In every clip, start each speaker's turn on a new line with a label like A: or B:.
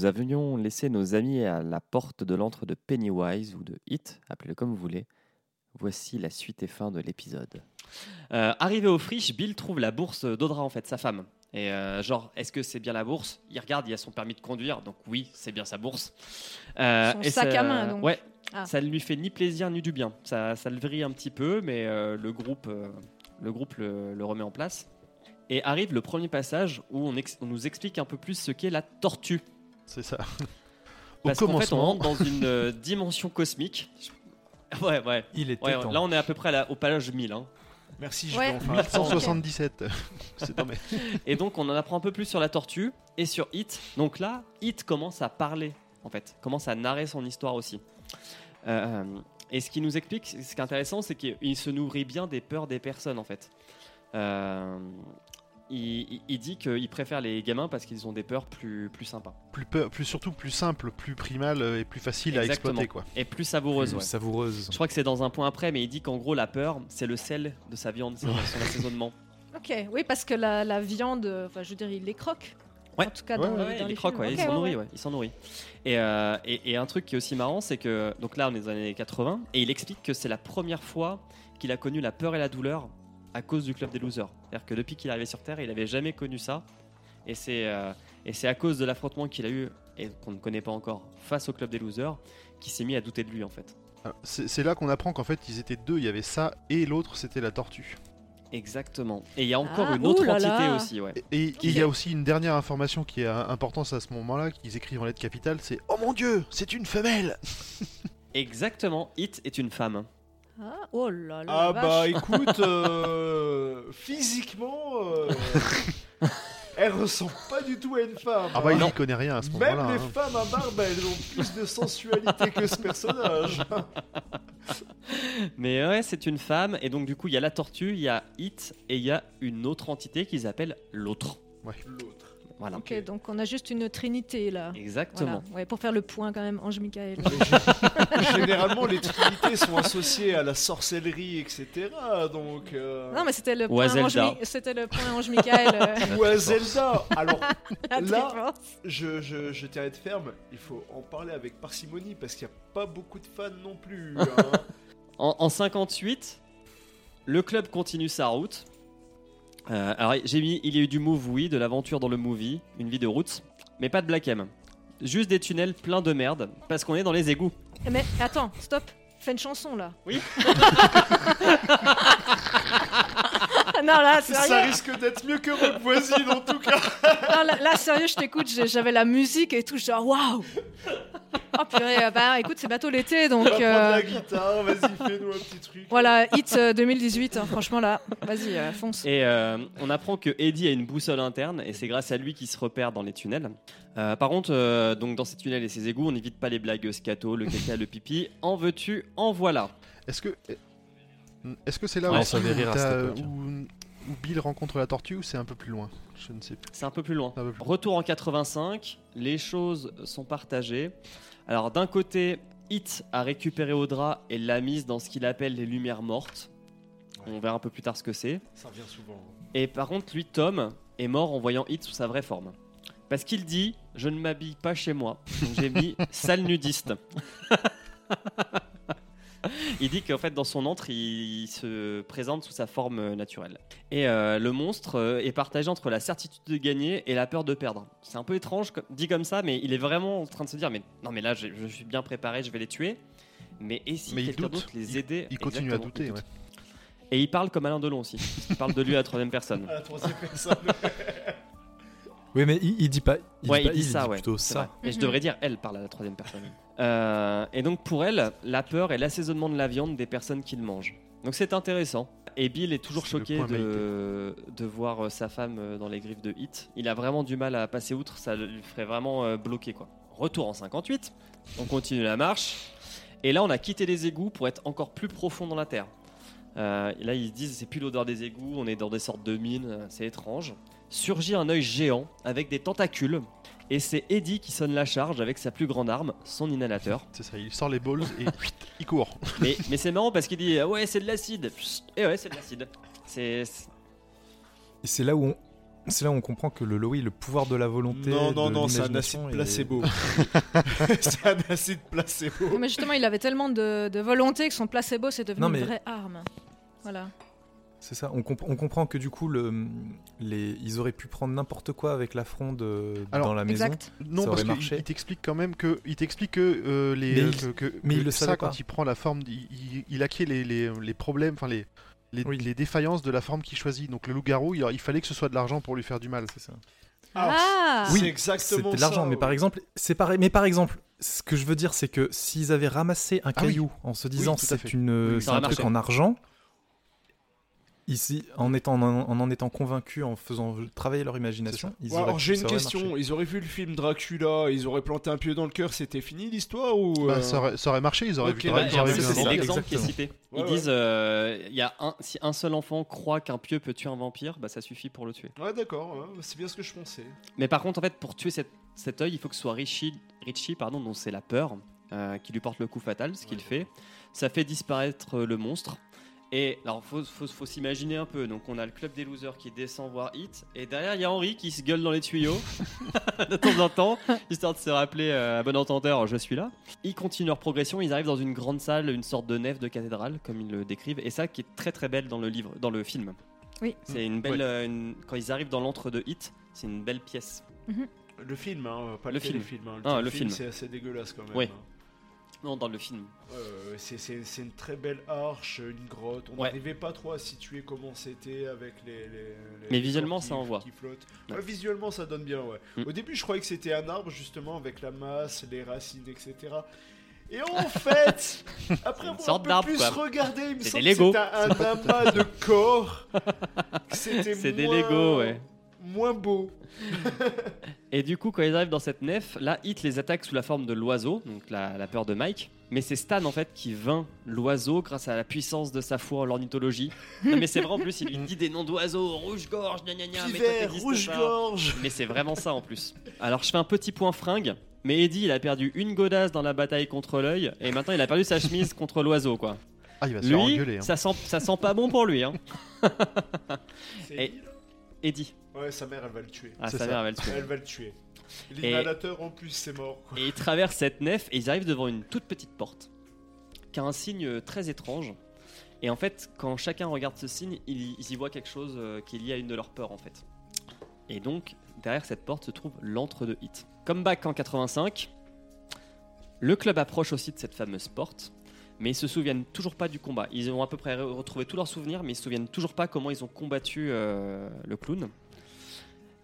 A: nous avions laissé nos amis à la porte de l'antre de Pennywise ou de Hit, appelez-le comme vous voulez, voici la suite et fin de l'épisode.
B: Euh, arrivé au friche, Bill trouve la bourse d'Audra, en fait, sa femme. Et euh, genre, est-ce que c'est bien la bourse? Il regarde, il y a son permis de conduire, donc oui, c'est bien sa bourse. Euh,
C: Son
B: et
C: sac
B: ça-
C: à main, donc.
B: Ouais,
C: Ah.
B: ça ne lui fait ni plaisir ni du bien. Ça, ça le vrille un petit peu, mais euh, le groupe, euh, le, groupe le, le remet en place. Et arrive le premier passage où on, ex- on nous explique un peu plus ce qu'est la tortue.
D: C'est ça. Au
B: Parce qu'en fait, on
D: commencement,
B: rentre dans une euh, dimension cosmique. Ouais, ouais.
E: Il était
B: Ouais,
E: temps.
B: là, on est à peu près à la- au page 1000. hein.
F: Merci, je
C: Ouais.
F: vais enfin.
D: 177. C'est mais-
B: Et donc, on en apprend un peu plus sur la tortue et sur Hit. Donc là, Hit commence à parler, en fait, commence à narrer son histoire aussi. Euh, et ce qui nous explique, ce qui est intéressant, c'est qu'il se nourrit bien des peurs des personnes, en fait. Euh, il, dit qu'il préfère les gamins parce qu'ils ont des peurs plus, plus sympas
D: plus, peu- plus surtout plus simple, plus primal euh, et plus facile à exploiter quoi.
B: et plus savoureuses.
E: Plus
B: ouais.
E: savoureuse.
B: Je crois que c'est dans un point après, mais il dit qu'en gros, la peur, c'est le sel de sa viande, c'est son assaisonnement.
C: Ok, oui, parce que la, la viande, enfin, je veux dire, il les croque.
B: Ouais.
C: En tout cas,
D: Ouais,
C: dans,
D: ouais,
C: les-
B: Ouais,
C: dans
B: il
C: les
B: croque,
C: films.
B: ouais,
C: Ok,
B: il s'en
C: ouais,
B: nourrit,
C: ouais.
B: ouais, il s'en nourrit. Et, euh, et, et un truc qui est aussi marrant, c'est que donc là on est dans les années 80 et il explique que c'est la première fois qu'il a connu la peur et la douleur à cause du club des losers. C'est-à-dire que depuis qu'il est arrivé sur Terre, il n'avait jamais connu ça. Et c'est euh, et c'est à cause de l'affrontement qu'il a eu et qu'on ne connaît pas encore face au club des losers qu'il s'est mis à douter de lui en fait.
D: Ah, C'est là qu'on apprend qu'en fait ils étaient deux, il y avait ça et l'autre c'était la tortue.
B: Exactement. Et il y a encore
C: Ah,
B: une autre
C: là
B: entité
C: là.
B: aussi, ouais.
D: Et il y a aussi une dernière information qui est euh, importante à ce moment-là, qu'ils écrivent en lettres capitales, c'est Oh mon dieu, c'est une femelle
B: Exactement. It est une femme.
C: Ah, oh là là.
F: Ah bah
C: vache.
F: écoute, euh, physiquement, euh, elle ressemble pas du tout à une femme.
D: Ah bah
F: hein.
D: il n'y connaît rien à ce
F: Même
D: moment-là.
F: les
D: hein.
F: femmes à barbe, elles ont plus de sensualité que ce personnage.
B: Mais ouais, c'est une femme. Et donc, du coup, il y a la tortue, il y a It, et il y a une autre entité qu'ils appellent l'autre.
F: L'autre.
B: Voilà.
C: Ok, donc on a juste une trinité là.
B: Exactement.
C: Voilà. Ouais, pour faire le point quand même, Ange Michael.
F: Généralement, les trinités sont associées à la sorcellerie, etc. Donc. euh,
C: Non, mais c'était le,
B: Ou
C: point
B: à
C: Ange c'était le point Ange Michael. euh,
F: Ou à Zelda. Alors, Là- je, je, je t'arrête ferme. Il faut en parler avec parcimonie parce qu'il n'y a pas beaucoup de fans non plus. hein.
B: En, en 58, le club continue sa route. Euh, alors, j'ai mis il y a eu du move, oui, de l'aventure dans le movie, une vie de route, mais pas de Black M. Juste des tunnels pleins de merde, parce qu'on est dans les égouts.
C: Eh, Mais attends, stop. Fais une chanson là.
B: Oui.
C: non, là,
F: Ça
C: sérieux.
F: risque d'être mieux que Rock Voisine en tout cas.
C: Non, là, là, sérieux, je t'écoute. J'avais la musique et tout. Genre, waouh. Oh purée, euh, bah écoute, c'est bientôt l'été donc.
F: On va prendre
C: euh,
F: la guitare, vas-y, fais-nous un petit truc.
C: Voilà, hit euh, 2018, hein, franchement là, vas-y, euh, fonce.
B: Et euh, on apprend que Eddie a une boussole interne et c'est grâce à lui qu'il se repère dans les tunnels. Euh, par contre, euh, donc dans ces tunnels et ces égouts, on n'évite pas les blagues scato, le caca, le pipi. En veux-tu, en voilà.
D: Est-ce que est-ce que c'est là
E: Ouais,
D: où,
E: rire époque.
D: où- où Bill rencontre la tortue ou c'est un peu plus loin? Je ne sais plus.
B: C'est un peu plus loin.
D: Un peu plus-
B: Retour en 85, les choses sont partagées. Alors d'un côté, Hit a récupéré Audra et l'a mise dans ce qu'il appelle les lumières mortes. On verra un peu plus tard ce que c'est.
F: Ça revient souvent.
B: Et par contre, lui, Tom, est mort en voyant Hit sous sa vraie forme. Parce qu'il dit Je ne m'habille pas chez moi. Donc j'ai mis sale nudiste. il dit qu'en fait, dans son antre, il se présente sous sa forme euh, naturelle. Et euh, le monstre euh, est partagé entre la certitude de gagner et la peur de perdre. C'est un peu étrange dit comme ça, mais il est vraiment en train de se dire Mais non, mais là, je, je suis bien préparé, je vais les tuer. Mais et si quelqu'un
D: doute.
B: d'autre les aidait
D: Il continue à douter.
B: il
D: ouais.
B: Et il parle comme Alain Delon aussi. Il parle de lui à la troisième personne.
F: À la troisième personne.
E: Oui, mais il, il dit pas. Il
B: ouais,
E: dit pas
B: il dit ça, ouais.
E: plutôt
B: je
C: Mhm.
B: devrais dire elle parle à la troisième personne. Euh, et donc pour elle, la peur est l'assaisonnement de la viande des personnes qu'il mange. Donc c'est intéressant. Et Bill est toujours
D: le
B: choqué de, de voir euh, sa femme euh, dans les griffes de Hit. Il a vraiment du mal à passer outre, ça lui ferait vraiment bloquer quoi. Retour en 58, on continue la marche. Et là on a quitté les égouts pour être encore plus profond dans la terre. Euh, et là ils se disent c'est plus l'odeur des égouts, on est dans des sortes de mines, c'est étrange. Surgit un œil géant avec des tentacules. Et c'est Eddie qui sonne la charge avec sa plus grande arme, son inhalateur.
D: C'est ça, il sort les balls et il court.
B: Mais, mais c'est marrant parce qu'il dit ah ouais c'est de l'acide. Et ouais c'est de l'acide. C'est
E: Et c'est là où on, C'est là où on comprend que le Loï, le pouvoir de la volonté.
F: Non, non, non, c'est un acide placebo. c'est un acide placebo.
C: Mais justement, il avait tellement de, de volonté que son placebo, c'est devenu
E: Non, mais-
C: une vraie arme. Voilà.
E: C'est ça. On, comp- on comprend que du coup, le, les, ils auraient pu prendre n'importe quoi avec la fronde euh,
D: Alors,
E: dans la maison.
C: Exact.
D: Non,
E: Ça
D: parce qu'il
E: marché.
D: il t'explique quand même que, il t'explique que euh, les,
E: Mais
D: euh,
E: il-
D: que, que-
E: mais il
D: que
E: le
D: ça
E: savait
D: quand
E: pas.
D: il prend la forme, il, il, il acquiert les, les, les problèmes, enfin les, les,
E: Oui.
D: les défaillances de la forme qu'il choisit. Donc le loup-garou, il, il fallait que ce soit de l'argent pour lui faire du mal.
E: C'est ça.
C: Ah,
F: c'est
E: Oui,
F: exactement
E: C'était de l'argent, mais par exemple, c'est pareil. Mais par exemple, ce que je veux dire, c'est que s'ils avaient ramassé un
D: Ah oui.
E: caillou en se disant c'est une,
B: Oui,
E: c'est
B: ça
E: un truc en argent, ici, en étant en, en en étant convaincus, en faisant travailler leur imagination, ils
F: Ouais,
E: auraient
F: alors j'ai une question,
E: marché.
F: ils auraient vu le film Dracula, ils auraient planté un pied dans le cœur, c'était fini l'histoire ou
D: Bah,
F: euh,
D: ça, aurait, ça aurait marché, ils auraient
F: Ok,
D: vu.
F: bah,
D: vu
E: c'est
B: l'exemple qui est cité.
F: Ouais,
B: Ils
F: ouais.
B: disent euh, y a un, si un seul enfant croit qu'un pieu peut tuer un vampire, bah ça suffit pour le tuer.
F: Ouais d'accord, ouais, c'est bien ce que je pensais.
B: Mais par contre, en fait, pour tuer cette, cet œil, il faut que ce soit Richie, Richie pardon, dont c'est la peur, euh, qui lui porte le coup fatal, ce qu'il
F: Ouais.
B: fait. Ça fait disparaître le monstre. Et alors, faut, faut, faut s'imaginer un peu. Donc, on a le club des losers qui descend voir Hit, et derrière, il y a Henri qui se gueule dans les tuyaux de temps en temps, histoire de se rappeler euh, à bon entendeur, je suis là. Ils continuent leur progression. Ils arrivent dans une grande salle, une sorte de nef de cathédrale, comme ils le décrivent, et ça qui est très très belle dans le livre, dans le film.
C: Oui.
B: C'est une belle.
D: Ouais.
B: euh, une- quand ils arrivent dans l'antre de Hit, c'est une belle pièce.
F: Le film, hein, pas le,
B: Le film.
F: téléfilm. hein.
B: Ah,
F: Le,
B: le
F: film,
B: film.
F: c'est assez dégueulasse quand même.
B: Oui.
F: hein.
B: Non, dans le film.
F: C'est- une très belle arche, une grotte. On
B: Ouais.
F: n'arrivait pas trop à situer comment c'était avec les. les- les-
B: Mais visuellement, ça envoie.
F: Qui flottent.
B: Ouais.
F: Ouais, visuellement, ça donne bien, ouais.
B: Mm.
F: Au début, je croyais que c'était un arbre, justement, avec la masse, les racines, etc. Et en fait, après avoir un peu plus
B: quoi.
F: regardé, il me semble que c'était un, un amas de corps. C'était
B: C'est des Lego, ouais.
F: Moins beau.
B: Et du coup, quand ils arrivent dans cette nef, là, Hit les attaque sous la forme de l'oiseau, donc la, la peur de Mike. Mais c'est Stan en fait qui vainc l'oiseau grâce à la puissance de sa foi en l'ornithologie. non, mais c'est vrai en plus, il lui dit des noms d'oiseaux, rouge-gorge, gna gna gna, mais
F: Pivert, rouge-gorge.
B: Mais c'est vraiment ça en plus. Alors je fais un petit point fringue, mais Eddie il a perdu une godasse dans la bataille contre l'œil, et maintenant il a perdu sa chemise contre l'oiseau quoi.
D: Ah, il va se faire
B: Lui,
D: engueuler. hein.
B: ça, sent, ça sent pas bon pour lui. Hein. Et- Eddie,
F: Ouais, sa mère, elle va le tuer.
B: ah, sa
D: ça.
B: mère elle le tuer.
F: Elle va le tuer. L'inhalateur, en plus, c'est mort. Quoi.
B: Et ils traversent cette nef et ils arrivent devant une toute petite porte qui a un signe euh, très étrange. Et en fait, quand chacun regarde ce signe, ils, ils y voient quelque chose euh, qui est lié à une de leurs peurs en fait. Et donc, derrière cette porte se trouve l'antre de Hit. Comme back en 85, le club approche aussi de cette fameuse porte, mais ils se souviennent toujours pas du combat. Ils ont à peu près re- retrouvé tous leurs souvenirs, mais ils se souviennent toujours pas comment ils ont combattu euh, le clown.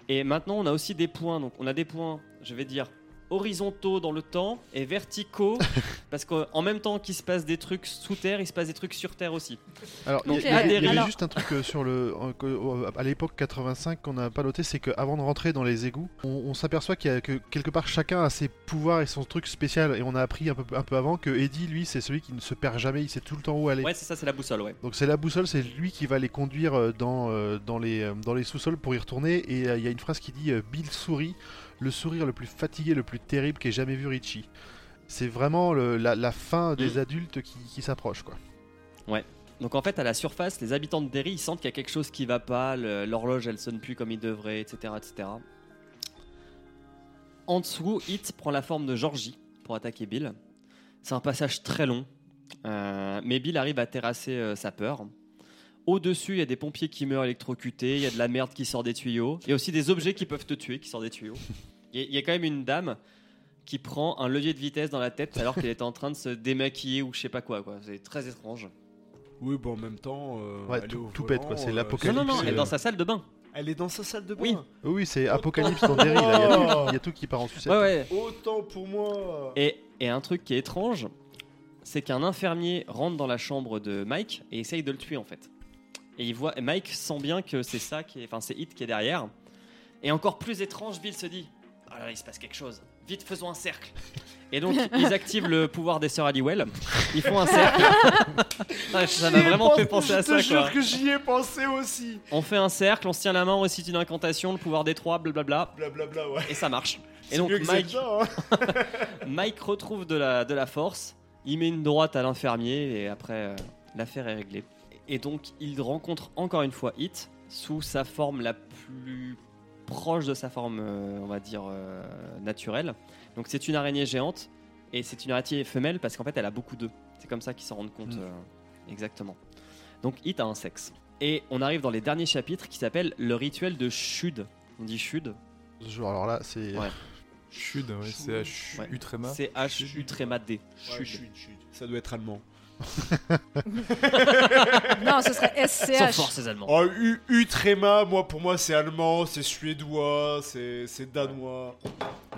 B: Et maintenant, on a aussi des points. Donc, on a des points, je vais dire, horizontaux dans le temps et verticaux, parce qu'en même temps qu'il se passe des trucs sous terre, il se passe des trucs sur terre aussi.
D: Alors, il y a-
C: Ok,
D: il y, avait juste un truc euh, sur le, euh, que, euh, à l'époque 85 qu'on n'a pas noté, c'est qu'avant de rentrer dans les égouts, on, on s'aperçoit qu'il y a que quelque part chacun a ses pouvoirs et son truc spécial. Et on a appris un peu, un peu avant que Eddie, lui, c'est celui qui ne se perd jamais, il sait tout le temps où aller.
B: Ouais, c'est ça, c'est la boussole, ouais.
D: Donc c'est la boussole, c'est lui qui va les conduire euh, dans, euh, dans les, euh, dans les sous-sols pour y retourner. Et euh, il y a une phrase qui dit euh, Bill sourit, le sourire le plus fatigué, le plus terrible qu'ait jamais vu Richie. C'est vraiment le- la, la fin des
B: Mm.
D: adultes qui, qui s'approche, quoi.
B: Donc en fait, à la surface, les habitants de Derry, ils sentent qu'il y a quelque chose qui va pas, l'horloge, elle sonne plus comme il devrait, etc., etc. En dessous, Hit prend la forme de Georgie pour attaquer Bill. C'est un passage très long, euh, mais Bill arrive à terrasser euh, sa peur. Au-dessus, il y a des pompiers qui meurent électrocutés, il y a de la merde qui sort des tuyaux, il y a aussi des objets qui peuvent te tuer qui sortent des tuyaux. Il y a- il y a quand même une dame qui prend un levier de vitesse dans la tête alors qu'elle est en train de se démaquiller ou je sais pas quoi. quoi. C'est très étrange.
F: Oui, bon, en même temps. euh,
D: Ouais, tout- pète, quoi, c'est
F: euh,
B: Non,
D: l'apocalypse.
B: non, non, elle est
D: euh,
B: dans sa salle de bain.
F: Elle est dans sa salle de bain.
B: Oui.
D: Oui, c'est Apocalypse dans Derry, là. Il y a tout- il y, a tout qui part en sucette.
B: Ouais, ouais.
F: Autant pour moi.
B: Et, et un truc qui est étrange, c'est qu'un infirmier rentre dans la chambre de Mike et essaye de le tuer en fait. Et il voit, Mike sent bien que c'est ça qui est, enfin c'est Hit qui est derrière. Et encore plus étrange, Bill se dit, ah là, il se passe quelque chose. Vite, faisons un cercle. Et donc ils activent le pouvoir des sœurs Halliwell. Ils font un cercle. Ah, ça m'a vraiment fait penser à
F: Je
B: ça
F: te jure
B: quoi.
F: que j'y ai pensé aussi.
B: On fait un cercle, on se tient la main, on récite une incantation, le pouvoir des trois, blablabla,
F: Blablabla, ouais.
B: et ça marche. Et donc Mike,
F: hein.
B: Mike retrouve de la, de la force, il met une droite à l'infirmier et après euh, l'affaire est réglée. Et donc il rencontre encore une fois Hit sous sa forme la plus proche de sa forme, euh, on va dire, euh, naturelle. Donc c'est une araignée géante et c'est une araignée femelle parce qu'en fait elle a beaucoup d'œufs. C'est comme ça qu'ils s'en rendent compte
D: Mm.
B: euh, exactement. Donc It a un sexe. Et on arrive dans les derniers chapitres qui s'appellent le rituel de Shud. On dit Shud
D: alors là, c'est.
B: Ouais.
E: Chud, ouais, c'est H
B: Ouais.
E: U tréma.
B: C'est H-U tréma D.
F: Chut. Ça doit être allemand.
C: Non, ce serait
B: Sans
C: SCH.
B: force ces Allemands.
F: Oh, U, Utrema, moi pour moi c'est allemand, c'est suédois, c'est c'est danois.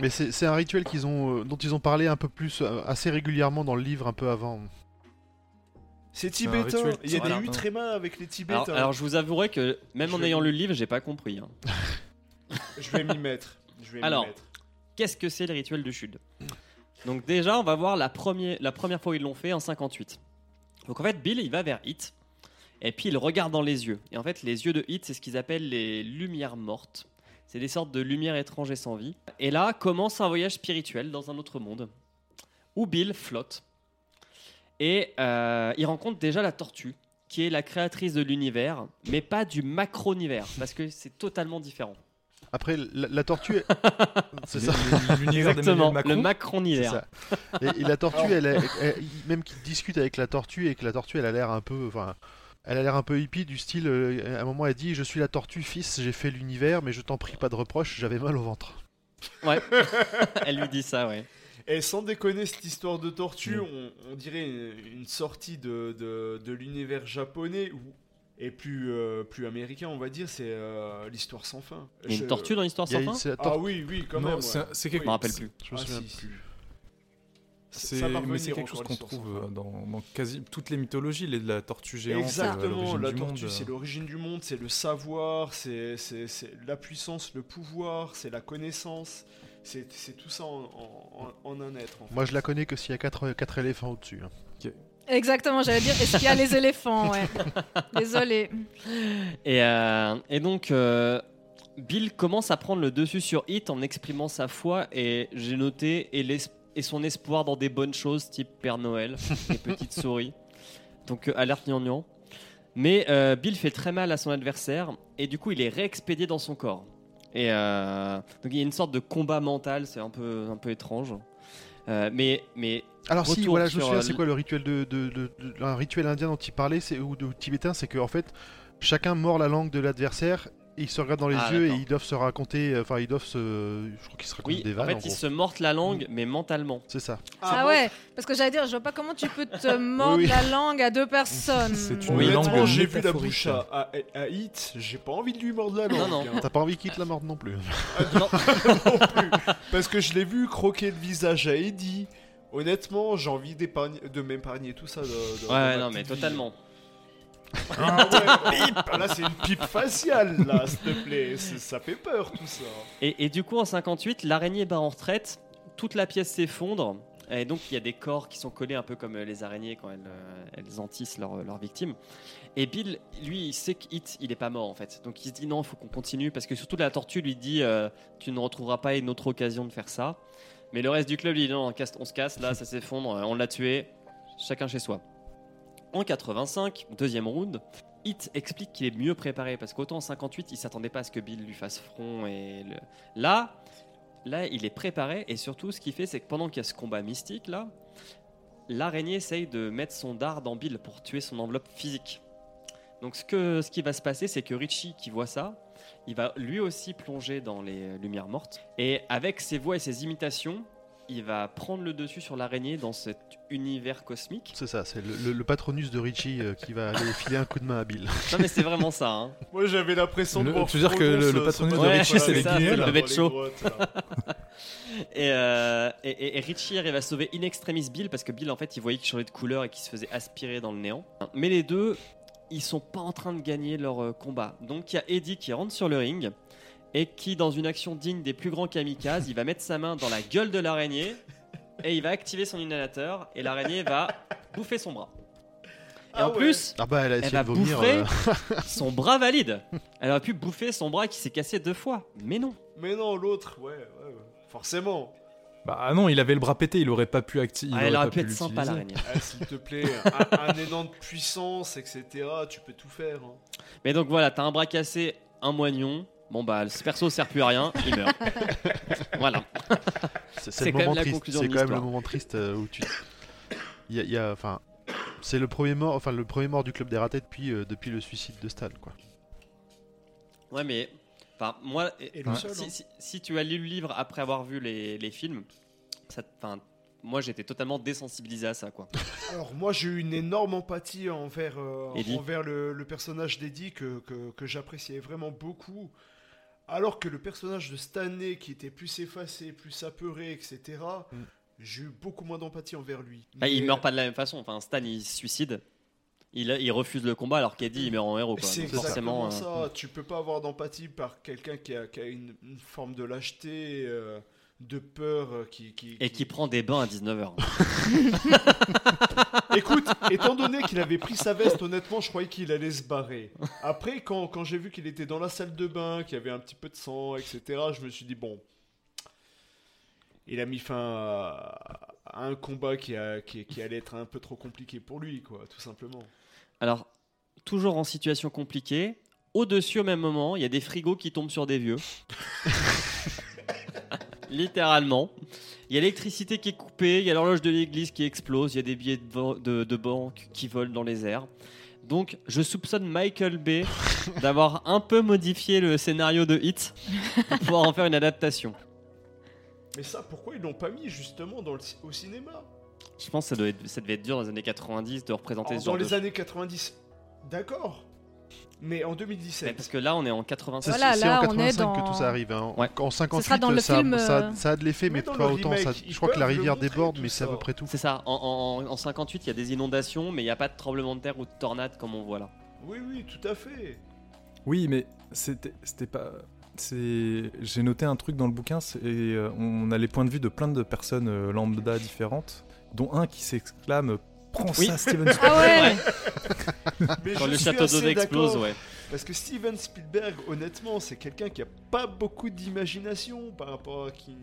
D: Mais c'est c'est un rituel qu'ils ont, euh, dont ils ont parlé un peu plus, euh, assez régulièrement dans le livre un peu avant.
F: C'est tibétain. Il y a des Utrema avec les Tibétains.
B: Alors, alors, je vous avouerai que même en
F: Je-
B: ayant lu le livre, j'ai pas compris. hein.
F: Je vais m'y mettre. Je vais m'y
B: Alors. Qu'est-ce que c'est le rituel de Shud Donc déjà, on va voir la, première- la première fois où ils l'ont fait en 58. Donc en fait, Bill, il va vers Hit, et puis il regarde dans les yeux. Et en fait, les yeux de Hit, c'est ce qu'ils appellent les lumières mortes. C'est des sortes de lumières étranges sans vie. Et là commence un voyage spirituel dans un autre monde, où Bill flotte. Et euh, il rencontre déjà la tortue, qui est la créatrice de l'univers, mais pas du macronivers, parce que c'est totalement différent.
D: Après, la, la tortue, c'est ça.
E: L'univers
B: Exactement, le
E: Macron.
D: C'est
B: macronivers.
D: ça. Et, et la tortue, elle, même qu'il discute avec la tortue et que la tortue, elle a l'air un peu, enfin, elle a l'air un peu hippie du style. euh, à un moment, elle dit :« Je suis la tortue, fils. J'ai fait l'univers, mais je t'en prie pas de reproche. J'avais mal au ventre.
B: Ouais, elle lui dit ça, ouais.
F: Et sans déconner, cette histoire de tortue,
E: Mm.
F: on, on dirait une, une sortie de, de, de l'univers japonais ou et plus, euh, plus américain, on va dire, c'est euh, l'histoire sans fin.
B: Il y a une tortue dans l'histoire sans fin
F: Ah oui, oui, quand
E: Non,
F: même.
E: c'est
F: ouais.
B: Je
E: quelque
B: me rappelle plus.
D: Je me
F: Ah,
D: souviens
F: si, si.
D: plus.
E: C'est quelque chose qu'on trouve euh, dans, dans quasi toutes les mythologies, les, la tortue géante.
F: Exactement, la tortue, c'est l'origine du monde, c'est le savoir, c'est la puissance, le pouvoir, c'est la connaissance, c'est c'est tout ça en, en- en- en un être. en fait.
D: Moi, je la connais que s'il y a quatre, quatre éléphants au-dessus. hein.
C: Exactement, j'allais dire, est-ce qu'il y a les éléphants Ouais. Désolé.
B: Et, euh, et donc, euh, Bill commence à prendre le dessus sur Hit en exprimant sa foi, et j'ai noté, et, son espoir dans des bonnes choses, type Père Noël, les petites souris. Donc, euh, alerte gnangnan. Mais euh, Bill fait très mal à son adversaire, et du coup, il est réexpédié dans son corps. Et donc, il y a une sorte de combat mental, c'est un peu, un peu étrange. Euh, mais, mais
D: Alors si, voilà, je me souviens, c'est quoi le rituel de, de- de- de- un rituel indien dont il parlait, c'est ou de tibétain, c'est que en fait, chacun mord la langue de l'adversaire. Et Ils se regardent dans les
B: Ah,
D: yeux et ils doivent se raconter, euh, enfin ils doivent se, je crois qu'ils se racontent
B: oui,
D: des
B: en
D: vannes.
B: fait,
D: en
B: ils
D: gros.
B: se mordent la langue, mais mentalement.
D: C'est ça.
C: Ah,
F: bon
C: ouais, parce que j'allais dire, je vois pas comment tu peux te mordre
D: Oui.
C: la langue à deux personnes.
E: C'est une
F: Honnêtement,
E: langue
F: j'ai vu la bouche à, à, à Hit, j'ai pas envie de lui mordre la langue.
B: Non, non.
F: hein.
D: T'as pas envie qu'il te la morde non plus.
B: Non.
F: non plus. Parce que je l'ai vu croquer le visage à Eddie. Honnêtement, j'ai envie d'épargner- de m'épargner tout ça. de- de- de
B: Ouais, non, mais
F: vie. Ah ouais, là c'est une pipe faciale, là, s'il te plaît. Ça fait peur tout ça.
B: Et, et du coup, en 58, l'araignée bat en retraite, toute la pièce s'effondre, et donc il y a des corps qui sont collés un peu comme euh, les araignées quand elles, euh, elles entissent leurs leurs victimes. Et Bill, lui, il sait qu'Hit, il est pas mort en fait. Donc il se dit non, il faut qu'on continue, parce que surtout la tortue lui dit euh, tu ne retrouveras pas une autre occasion de faire ça. Mais le reste du club lui dit non, on se casse, là ça s'effondre, euh, on l'a tué, chacun chez soi. En 85, deuxième round, Hit explique qu'il est mieux préparé parce qu'autant en 58, il s'attendait pas à ce que Bill lui fasse front et là, là, il est préparé et surtout, ce qu'il fait, c'est que pendant qu'il y a ce combat mystique là, l'araignée essaye de mettre son dard dans Bill pour tuer son enveloppe physique. Donc ce, que, ce qui va se passer, c'est que Richie, qui voit ça, il va lui aussi plonger dans les lumières mortes. Et avec ses voix et ses imitations, il va prendre le dessus sur l'araignée dans cet univers cosmique.
D: C'est ça, c'est le, le- le patronus de Richie euh, qui va aller filer un coup de main à Bill.
B: Non mais c'est vraiment ça. hein.
F: Moi j'avais l'impression de voir
E: tu veux dire que le- patronus
B: de Richie, c'est
F: les grottes,
B: le
F: grottes, là.
B: Et, euh, et, et- et Richie arrive à sauver in extremis Bill parce que Bill en fait il voyait qu'il changeait de couleur et qu'il se faisait aspirer dans le néant. Mais les deux, ils sont pas en train de gagner leur euh, combat. Donc il y a Eddie qui rentre sur le ring et qui dans une action digne des plus grands kamikazes, il va mettre sa main dans la gueule de l'araignée et il va activer son inhalateur et l'araignée va bouffer son bras. Et
F: Ah
B: en
F: ouais.
B: plus,
D: Ah bah elle a
B: elle va
D: vomir.
B: bouffer
D: euh,
B: son bras valide. Elle aurait pu bouffer son bras qui s'est cassé deux fois. Mais non.
F: Mais non, l'autre, ouais, forcément.
E: Bah ah non, il avait le bras pété, il aurait pas pu activer.
B: Ah, elle aurait pu être sympa l'araignée.
F: Ah, S'il te plaît, un, un élan de puissance, etc. Tu peux tout faire. hein.
B: Mais donc voilà, t'as un bras cassé, un moignon, Bon bah ce perso sert plus à rien, il meurt. voilà.
D: C'est
B: C'est
D: c'est le
B: quand même la conclusion
D: C'est
B: de
D: quand même le moment triste euh, où tu. Il y a, il y a- enfin, c'est le premier mort, enfin le premier mort du club des ratés depuis euh, depuis le suicide de Stan, quoi.
B: Ouais mais enfin moi
F: Et le seul,
B: si,
F: hein.
B: si- si tu as lu le livre après avoir vu les, les films, ça enfin moi j'étais totalement désensibilisé à ça quoi.
F: Alors moi j'ai eu une énorme empathie envers, euh, envers le, le personnage d'Eddie que, que, que j'appréciais vraiment beaucoup. Alors que le personnage de Stanley qui était plus effacé, plus apeuré, etc.
D: Mm.
F: J'ai eu beaucoup moins d'empathie envers lui.
B: Bah, il meurt pas de la même façon. Enfin, Stan, il se suicide. Il, il refuse le combat alors qu'Eddie, il meurt en héros.
F: C'est
B: forcément, euh,
F: ça. Tu peux pas avoir d'empathie par quelqu'un qui a, qui a une, une forme de lâcheté, euh, de peur, euh, qui, qui-
B: Et qui prend des bains à 19h.
F: Écoute, étant donné qu'il avait pris sa veste, honnêtement, je croyais qu'il allait se barrer. Après, quand, quand j'ai vu qu'il était dans la salle de bain, qu'il y avait un petit peu de sang, etc., je me suis dit, bon, il a mis fin à, à un combat qui, a- qui, qui allait être un peu trop compliqué pour lui, quoi, tout simplement.
B: Alors, toujours en situation compliquée, au-dessus, au même moment, il y a des frigos qui tombent sur des vieux. Littéralement. Il y a l'électricité qui est coupée, il y a l'horloge de l'église qui explose, il y a des billets de, vo- de- de banque qui volent dans les airs. Donc, je soupçonne Michael Bay d'avoir un peu modifié le scénario de Hit pour pouvoir en faire une adaptation.
F: Mais ça, pourquoi ils l'ont pas mis justement dans le, ci- au cinéma?
B: Je pense que ça, doit être- ça devait être dur dans les années 90 de représenter
F: Alors,
B: ce genre
F: Dans les
B: de
F: années 90, d'accord. Mais en
B: Mais
F: 2017,
B: parce que là, on est en 85.
C: Voilà,
D: c'est
C: là,
D: en
C: on est
D: 85 que
C: dans-
D: tout ça arrive. hein.
B: Ouais.
D: En 58,
C: sera dans le
D: ça,
C: film,
D: ça-
C: euh,
D: ça a de l'effet, mais pas autant.
F: remake,
D: ça-
F: ils
D: je crois que la rivière déborde, mais c'est à peu près tout.
B: C'est ça, en, en- en 58, il y a des inondations, mais il n'y a pas de tremblement de terre ou de tornade comme on voit là.
F: oui, oui, tout à fait.
E: Oui, mais c'était pas. C'est. J'ai noté un truc dans le bouquin. C'est euh, on a les points de vue de plein de personnes euh, lambda différentes, dont un qui s'exclame "Prends
B: Oui.
E: ça, Steven." Spielberg."
C: Ah ouais,
F: Mais
B: Quand le château d'eau explose, ouais.
F: Parce que Steven Spielberg, honnêtement, c'est quelqu'un qui a pas beaucoup d'imagination par rapport à King.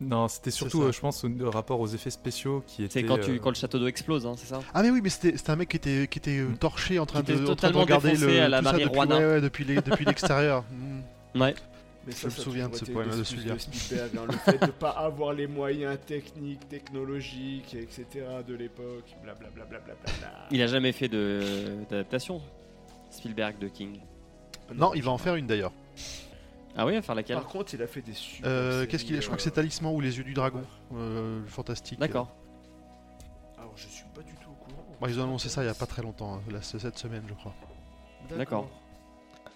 E: Non, c'était surtout, euh, je pense, au rapport aux effets spéciaux qui étaient.
B: C'est quand, tu,
E: euh,
B: quand le château d'eau explose, hein, c'est ça
D: Ah mais oui, mais c'était un mec qui était, qui était euh, torché en train de,
B: était
D: en train de regarder le,
B: à la
D: tout ça depuis, ouais, ouais, depuis les- depuis l'extérieur. Mm.
B: Ouais.
F: Mais
D: Je me
F: ça
D: souviens de ce poème de Spielberg.
F: Spielberg, hein, le fait de pas avoir les moyens techniques, technologiques, etc. de l'époque, blablabla. Bla, bla, bla, bla.
B: Il a jamais fait d'adaptation, Spielberg de King.
D: Non, il va en faire une d'ailleurs.
B: Ah oui, à faire laquelle
F: Par contre, il a fait des super.
D: Euh, Qu'est-ce qu'il Je crois que
F: euh,
D: c'est Talisman ou Les Yeux du Dragon. Euh, fantastique.
B: D'accord.
F: Alors, je suis pas du tout au courant.
D: Bah, ils ont annoncé ça il y a pas très longtemps, hein, cette semaine je crois.
B: D'accord.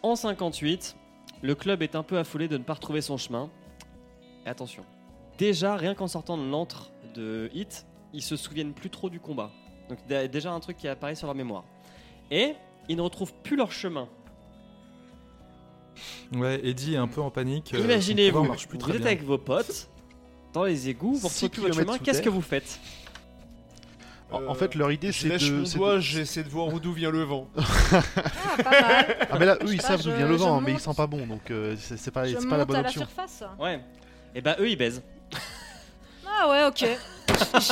B: En 58, le club est un peu affolé de ne pas retrouver son chemin. Et attention, déjà, rien qu'en sortant de l'antre de Hit, ils se souviennent plus trop du combat. Donc dé- déjà un truc qui apparaît sur leur mémoire. Et ils ne retrouvent plus leur chemin.
E: Ouais, Eddie est un peu en panique. euh,
B: Imaginez-vous, vous êtes
E: bien.
B: avec vos potes, dans les égouts, vous retrouvez plus votre chemin, qu'est-ce que vous faites?
D: En, en
F: Euh,
D: fait, leur idée
F: Je
D: c'est de.
F: mon
D: de-
F: doigt, j'essaie de voir d'où vient le vent.
C: Ah, pas mal.
D: Ah, mais là, eux
C: Je
D: ils savent d'où
C: je-
D: vient le
C: je
D: vent, mais ils sentent pas bon, donc euh, c'est pas,
C: Je
D: c'est pas la
C: monte
D: bonne
C: à la
D: option.
C: surface.
B: Ouais. Et bah eux ils baisent.
C: Ah ouais, ok.
D: C'est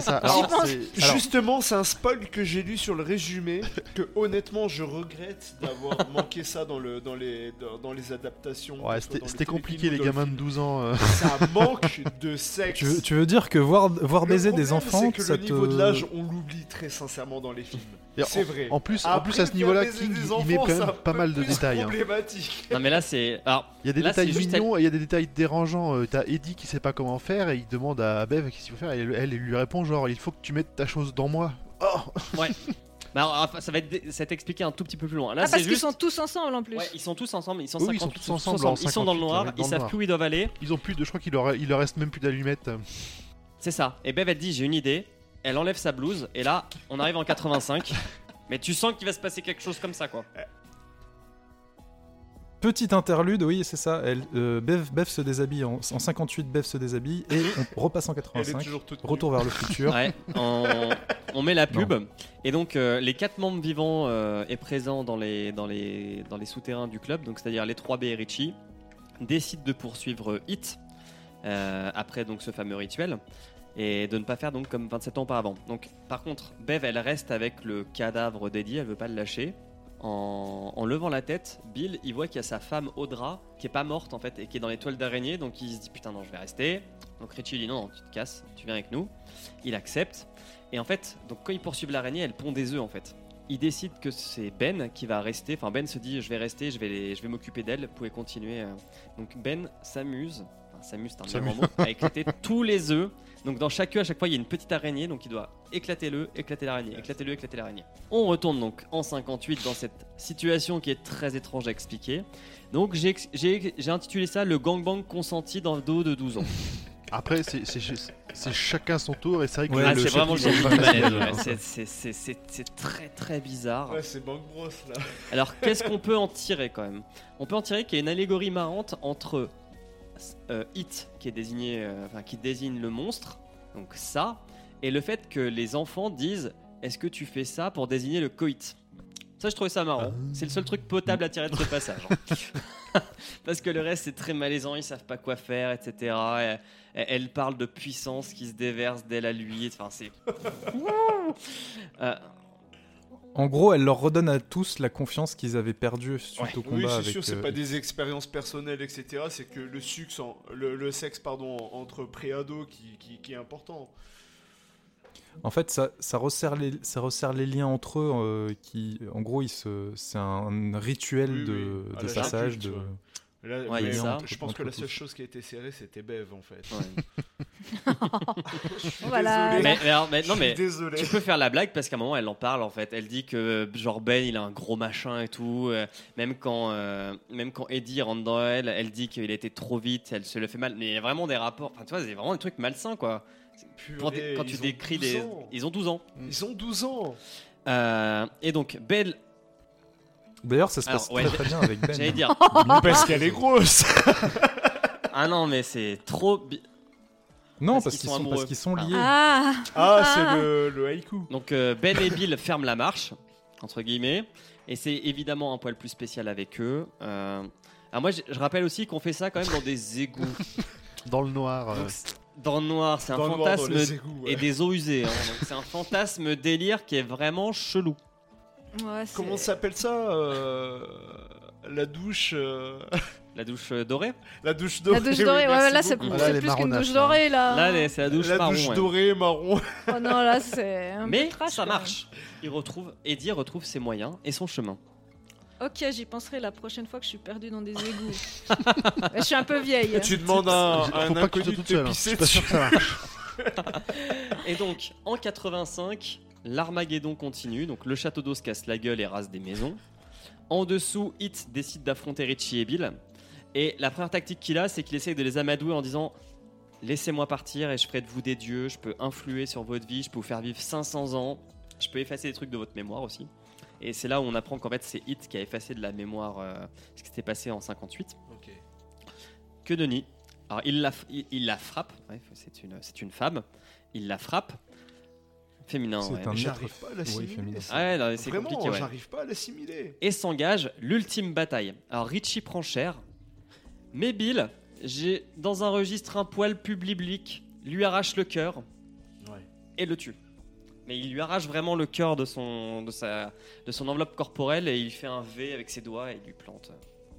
D: ça.
C: J'y
D: Alors,
C: pense.
D: c'est- alors,
F: Justement, c'est un spoil que j'ai lu sur le résumé que honnêtement je regrette d'avoir manqué ça dans, le, dans, les, dans, dans les adaptations.
D: ouais, c'était compliqué les gamins de
F: film.
D: 12 ans. euh.
F: Ça manque de sexe.
E: Tu veux, tu veux dire que voir, voir baiser des enfants,
F: c'est que
E: ça
F: le niveau
E: te-
F: de l'âge, on l'oublie très sincèrement dans les films. C'est vrai.
D: En plus, en plus à ce niveau-là, King il met quand même pas mal de détails. hein.
F: problématique.
B: Non mais là c'est...
D: Il y a des
B: Là,
D: détails mignons et il y a des détails dérangeants. Euh, T'as Eddie qui sait pas comment faire et il demande à Bev qu'est-ce qu'il faut faire et elle, elle lui répond genre il faut que tu mettes ta chose dans moi. Oh
B: bah, alors, enfin, ça va être, ça va être expliqué un tout petit peu plus loin. Là
C: Ah,
B: c'est
C: parce qu'ils
B: juste...
C: sont tous ensemble en plus.
B: Ouais, ils sont tous ensemble, ils sont
D: Oui, ils
B: 58,
D: sont tous ensemble en
B: Ils sont dans le
D: 58,
B: noir,
D: dans
B: ils
D: le
B: savent
D: noir.
B: plus où ils doivent aller.
D: Ils ont plus de. Je crois qu'il leur, il leur reste même plus d'allumettes.
B: C'est ça. Et Bev elle dit j'ai une idée. Elle enlève sa blouse et là on arrive en 85. mais tu sens qu'il va se passer quelque chose comme ça quoi.
E: Petite interlude, oui, c'est ça. Elle, euh, Bev, Bev se déshabille en, en 58, Bev se déshabille et on repasse en
F: Elle est
E: 85.
F: toujours toute nue.
E: Retour vers le futur.
B: Ouais, on, on met la pub. Et donc euh, les quatre membres vivants euh, et présents dans les, dans les, dans les souterrains du club, donc c'est-à-dire les 3B et Richie, décident de poursuivre Hit euh, après donc ce fameux rituel et de ne pas faire donc comme 27 ans auparavant. Donc par contre, Bev elle reste avec le cadavre d'Eddie, elle veut pas le lâcher. En, levant la tête, Bill, il voit qu'il y a sa femme Audra qui est pas morte en fait et qui est dans les toiles d'araignée. Donc il se dit putain non, je vais rester. Donc Richie dit non, tu te casses, tu viens avec nous. Il accepte. Et en fait, donc quand ils poursuivent l'araignée, elle pond des œufs en fait. Il décide que c'est Ben qui va rester. Enfin Ben se dit je vais rester, je vais, je vais m'occuper d'elle. Vous pouvez continuer. euh. Donc Ben s'amuse. S'amuse, c'est un bien grand mot. À éclater tous les œufs. Donc dans chaque œuf, à chaque fois, il y a une petite araignée. Donc il doit éclater l'œuf, éclater l'araignée, éclater l'œuf, éclater l'araignée. On retourne donc en 58 dans cette situation qui est très étrange à expliquer. Donc j'ai j'ai- j'ai intitulé ça le gangbang consenti dans le dos de 12 ans.
D: Après, c'est- c'est juste- c'est chacun son tour et c'est vrai que
E: Ouais,
B: Ah,
D: le
B: c'est vraiment c'est très très bizarre.
F: Ouais, c'est Bank Bros là.
B: Alors qu'est-ce qu'on peut en tirer quand même? On peut en tirer qu'il y a une allégorie marrante entre euh, It qui est désigné, euh, enfin, qui désigne le monstre, donc ça, et le fait que les enfants disent Est-ce que tu fais ça pour désigner le coït? Ça, je trouvais ça marrant. C'est le seul truc potable à tirer de ce passage. hein. Parce que le reste, c'est très malaisant, ils savent pas quoi faire, etc. Elle, elle parle de puissance qui se déverse d'elle à lui. Enfin, c'est.
E: En gros, elle leur redonne à tous la confiance qu'ils avaient perdue suite
B: Ouais.
E: au combat
F: Oui, c'est
E: avec.
F: sûr, c'est
E: euh,
F: pas des expériences personnelles, etc. C'est que le, sucre en- le, le sexe pardon, entre préados qui, qui, qui est important.
E: En fait, ça, ça, resserre les, ça resserre les liens entre eux. euh, qui, en gros, c'est un rituel
F: Oui,
E: de,
F: oui,
E: passage. De...
F: Là,
B: Ouais,
F: mais. Je pense que la seule
E: tous.
F: chose qui a été serrée, c'était Bev en fait.
B: ouais.
C: Voilà.
B: mais, mais alors, mais- non,
F: Je
B: mais
F: suis désolé.
B: Tu peux faire la blague parce qu'à un moment elle en parle en fait. Elle dit que genre Ben il a un gros machin et tout. euh, même quand euh, même quand Eddie rentre dans elle, elle dit qu'il était trop vite, elle se le fait mal. Mais il y a vraiment des rapports. Enfin tu vois, c'est vraiment des trucs malsains quoi. Quand,
F: Purée,
B: quand tu
F: ils ont
B: décris
F: 12
B: des,
F: ans.
B: ils ont 12 ans.
F: Ils ont 12 ans.
B: Euh, et donc Ben,
E: D'ailleurs, ça se
B: Alors,
E: passe
B: ouais,
E: très très bien avec Ben.
B: j'allais dire.
F: Parce qu'elle est grosse.
B: ah non mais c'est trop. bi-
E: Non,
B: Parce
E: parce,
B: qu'ils sont
E: parce sont liés.
C: Ah
F: Ah, c'est le, le haïku.
B: Donc euh, Ben et Bill ferment la marche entre guillemets. Et c'est évidemment un poil plus spécial avec eux. Euh, alors moi je, je rappelle aussi qu'on fait ça quand même dans des égouts.
D: Dans le noir. euh,
B: Donc, dans le noir, c'est un
F: noir,
B: fantasme
F: les égouts, ouais.
B: et des eaux usées. hein. C'est un fantasme délire qui est vraiment chelou.
C: Ouais,
F: Comment s'appelle ça euh, La douche.
B: La douche euh, dorée
F: La douche dorée.
C: La douche
F: oui,
C: dorée, ouais, là c'est plus qu'une douche
D: là.
C: dorée là.
B: Là, c'est la douche
F: La
B: marron.
F: douche
B: ouais.
F: dorée, marron.
C: Oh non, là c'est un
B: Mais
C: peu trash,
B: ça
C: quoi.
B: marche. Il retrouve, Eddie retrouve ses moyens et son chemin.
C: Ok, j'y penserai la prochaine fois que je suis perdue dans des égouts. je suis un peu vieille.
F: Tu demandes à un, un
D: Faut pas que tu
F: inconnu de te
D: hein. Je
F: pisser
D: suis pas sûr
F: dessus.
D: que ça marche.
B: Et donc, en 85, l'Armageddon continue. Donc, le château d'eau se casse la gueule et rase des maisons. En dessous, Hit décide d'affronter Richie et Bill. Et la première tactique qu'il a, c'est qu'il essaye de les amadouer en disant Laissez-moi partir et je ferai de vous des dieux. Je peux influer sur votre vie. Je peux vous faire vivre 500 ans. Je peux effacer des trucs de votre mémoire aussi. Et c'est là où on apprend qu'en fait, c'est Hit qui a effacé de la mémoire euh, ce qui s'était passé en 58
F: Ok.
B: que Denis. Alors il la, il, il la frappe, Ouais, c'est une, c'est une femme, il la frappe. Féminin,
E: C'est
B: ouais.
E: un
F: J'arrive pas à
E: oui,
F: l'assimiler.
B: Ah ouais,
F: Vraiment, j'arrive pas à l'assimiler.
B: Et s'engage l'ultime bataille. Alors Richie prend cher, mais Bill, j'ai dans un registre un poil public, lui arrache le cœur
F: Ouais.
B: et le tue. Mais il lui arrache vraiment le cœur de son, de, sa, de son enveloppe corporelle et il fait un V avec ses doigts et il lui plante.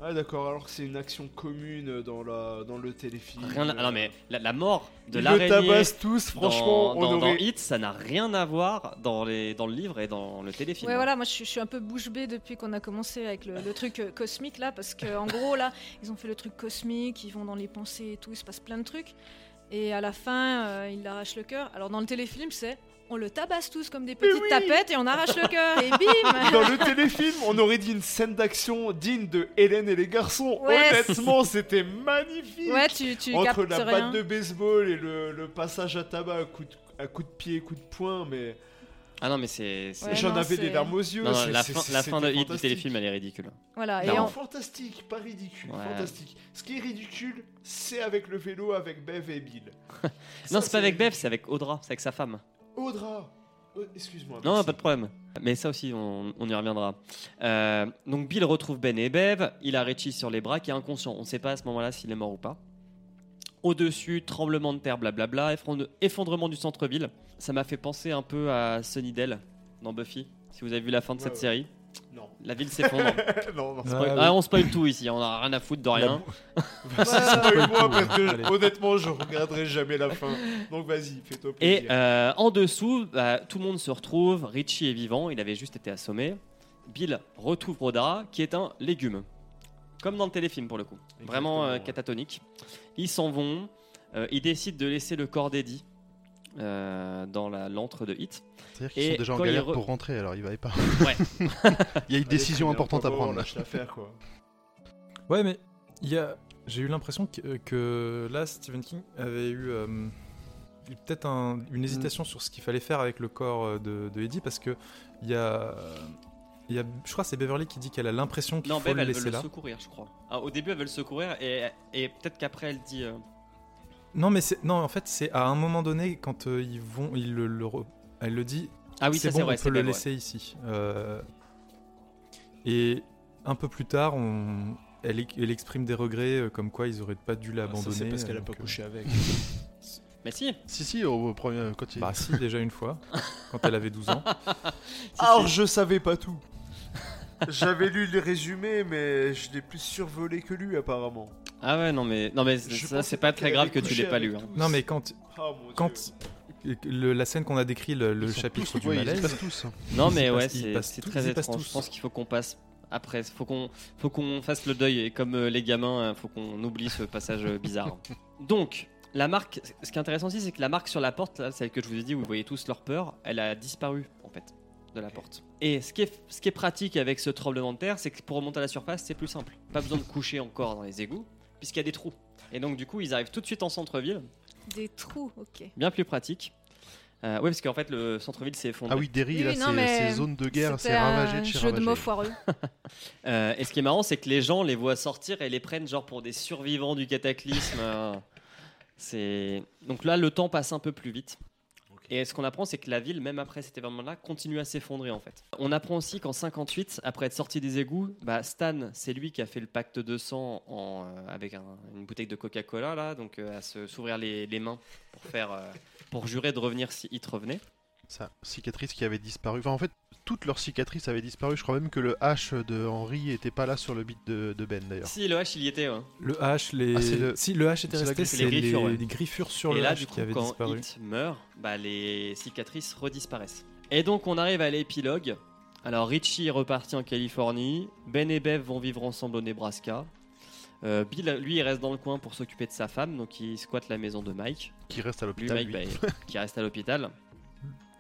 F: Ah d'accord, alors que c'est une action commune dans, la, dans le téléfilm.
B: Rien à- ah non mais la, la mort de
F: Ils le
B: l'araignée
F: tabassent tous, franchement,
B: dans,
F: on
B: dans, dans
F: aurait...
B: Hit, ça n'a rien à voir dans, les, dans le livre et dans le téléfilm.
C: Ouais, voilà, moi je suis, je suis un peu bouche bée depuis qu'on a commencé avec le, le truc euh, cosmique là, parce que en gros là, ils ont fait le truc cosmique, ils vont dans les pensées et tout, il se passe plein de trucs. Et à la fin, euh, il arrache le cœur. Alors dans le téléfilm, c'est on le tabasse tous comme des petites
F: oui
C: tapettes et on arrache le cœur et bim
F: Dans le téléfilm, on aurait dit une scène d'action digne de Hélène et les garçons.
C: Ouais.
F: Honnêtement, c'était magnifique.
C: Ouais, tu, tu
F: Entre la
C: rien.
F: batte de baseball et le, le passage à tabac à coup de, à coup de pied, coup de poing, mais
B: Ah non mais c'est...
C: Ouais,
F: j'en avais
C: c'est-
F: des larmes aux yeux.
B: Non, la, fin, la fin de du téléfilm elle est ridicule.
C: Voilà, et
F: Non,
C: en-
F: fantastique, pas ridicule,
B: Ouais.
F: fantastique. Ce qui est ridicule, c'est avec le vélo, avec Bev et Bill.
B: non c'est pas avec Bev, c'est avec Audra, c'est avec sa femme.
F: Audra, Euh, excuse-moi.
B: Non, pas de problème. Mais ça aussi, on, on y reviendra. Euh, donc Bill retrouve Ben et Bev. Il a Richie sur les bras qui est inconscient. On ne sait pas à ce moment-là s'il est mort ou pas. Au-dessus, tremblement de terre, blablabla, effondre- effondrement du centre-ville. Ça m'a fait penser un peu à Sunnydale dans Buffy. Si vous avez vu la fin de
F: Ouais,
B: cette
F: ouais.
B: série.
F: Non.
B: La ville s'effondre.
F: non, non.
B: Spoil-
E: Ah,
B: ah, on spoil tout ici, on a rien à foutre de rien.
F: Vas-y, spoil-moi, parce que
E: Allez.
F: honnêtement, je regarderai jamais la fin. Donc vas-y, fais-toi
B: Et
F: plaisir.
B: euh, en dessous, bah, tout le monde se retrouve. Richie est vivant, il avait juste été assommé. Bill retrouve Rodara, qui est un légume. Comme dans le téléfilm pour le coup. Vraiment euh, catatonique. Ils s'en vont. euh, ils décident de laisser le corps d'Eddie euh, dans la l'antre de Hit.
D: C'est-à-dire qu'ils sont déjà en galère
B: re-
D: pour rentrer, alors il va pas.
B: Ouais.
D: il y a une décision importante à prendre.
F: lâche l'affaire, quoi.
E: Ouais, mais il y a... j'ai eu l'impression que, que là, Stephen King avait eu, euh, eu peut-être un- une hésitation sur ce qu'il fallait faire avec le corps euh, de, de Eddie parce que il y a, il y a, je crois que c'est Beverly qui dit qu'elle a l'impression qu'il
B: Non,
E: faut
B: Bev,
E: le
B: elle veut
E: laisser
B: le
E: là.
B: secourir, je crois. Ah, au début, elle veut le secourir et, et peut-être qu'après, elle dit. euh,
E: Non, mais c'est non, en fait, c'est à un moment donné quand euh, ils vont, il le, le re- elle le dit.
B: Ah oui,
E: c'est
B: ça
E: bon,
B: c'est vrai,
E: on peut le laisser ici. Euh, Et un peu plus tard, on... elle, e- elle exprime des regrets, euh, comme quoi ils auraient pas dû
F: Ça,
E: l'abandonner.
F: c'est parce qu'elle a pas
E: euh,
F: couché avec.
B: Mais si,
D: Si, si, au, au premier quand il-
E: Bah si, déjà une fois, quand elle avait 12 ans.
F: Alors, je savais pas tout. J'avais lu les résumés, mais je l'ai plus survolé que lui, apparemment.
B: Ah ouais, non mais, non mais
F: Je
B: ça c'est pas très grave que tu l'aies pas lu. hein.
E: Non mais quand,
F: Ah, mon Dieu.
E: quand le- la scène qu'on a décrit, le, le
D: ils sont
E: chapitre
D: tous-
E: du
D: ouais, ils
E: malaise,
D: passent tous.
B: Non
E: Ils
B: mais ouais,
E: passent- ils
B: c'est
E: passent
B: c'est
E: tous-
B: très
E: ils y passent
B: étrange.
E: tous.
B: Je pense qu'il faut qu'on passe après. Faut qu'on faut qu'on fasse le deuil et comme euh, les gamins, euh, faut qu'on oublie ce passage euh, bizarre. Donc la marque, ce qui est intéressant aussi, c'est que la marque sur la porte, là, celle que je vous ai dit, où vous voyez tous leur peur, elle a disparu en fait de la porte. Et ce qui est, ce qui est pratique avec ce tremblement de terre, c'est que pour remonter à la surface, c'est plus simple. Pas besoin de coucher encore dans les égouts, puisqu'il y a des trous. Et donc du coup, ils arrivent tout de suite en centre-ville,
C: Des trous, ok.
B: bien plus pratique. Euh, oui, parce qu'en fait, le centre-ville s'est effondré.
D: Ah oui, Derry,
C: Oui,
D: là,
C: non,
D: c'est zone de guerre, c'est ravagé
C: un
D: de chez
C: jeu de mots foireux.
B: Euh, et ce qui est marrant, c'est que les gens les voient sortir et les prennent genre pour des survivants du cataclysme. euh, c'est donc là, le temps passe un peu plus vite. Et ce qu'on apprend, c'est que la ville, même après cet événement-là, continue à s'effondrer en fait. On apprend aussi qu'en 58, après être sorti des égouts, bah, Stan, c'est lui qui a fait le pacte de sang en, euh, avec un- une bouteille de Coca-Cola là, donc euh, à s'ouvrir les, les mains pour faire, euh, pour jurer de revenir si Hit revenait.
D: Sa cicatrice qui avait disparu. Enfin, en fait, toutes leurs cicatrices avaient disparu. Je crois même que le H de Henry était pas là sur le beat de, de Ben d'ailleurs.
B: Si le H, il y était. ouais.
E: le H, les...
D: Ah, c'est le-
E: si le H était resté, c'est
B: les
E: les,
B: griffures, ouais.
E: les griffures sur
B: et
E: le
B: là,
E: H
B: du
E: qui
B: coup,
E: avaient
B: quand
E: disparu.
B: Hit meurt, bah, les cicatrices redisparaissent. Et donc, on arrive à l'épilogue. Alors, Richie est reparti en Californie. Ben et Bev vont vivre ensemble au Nebraska. Euh, Bill, lui, il reste dans le coin pour s'occuper de sa femme, donc il squatte la maison de Mike.
D: Qui reste à
B: Lui,
D: l'hôpital.
B: Mike,
D: lui.
B: bah, qui reste à l'hôpital.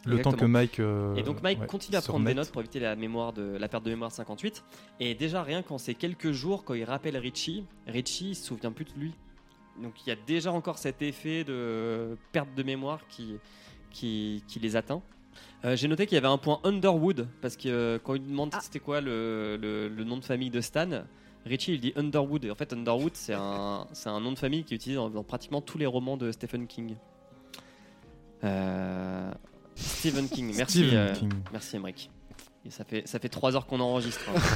E: Le temps que Mike. euh,
B: Et donc Mike
E: ouais,
B: continue à prendre des notes pour éviter la, mémoire de, la perte de mémoire de 58. Et déjà, rien qu'en ces quelques jours, quand il rappelle Richie, Richie il se souvient plus de lui. Donc il y a déjà encore cet effet de perte de mémoire qui, qui, qui les atteint. Euh, J'ai noté qu'il y avait un point Underwood, parce que euh, quand il demande
C: Ah.
B: c'était quoi le, le- le nom de famille de Stan, Richie il dit Underwood. Et en fait, Underwood c'est un, c'est un nom de famille qui est utilisé dans, dans pratiquement tous les romans de Stephen King. Euh, Stephen King, merci.
E: Stephen
B: euh,
E: King.
B: Merci Emmerich. Et ça fait ça fait trois heures qu'on enregistre. hein.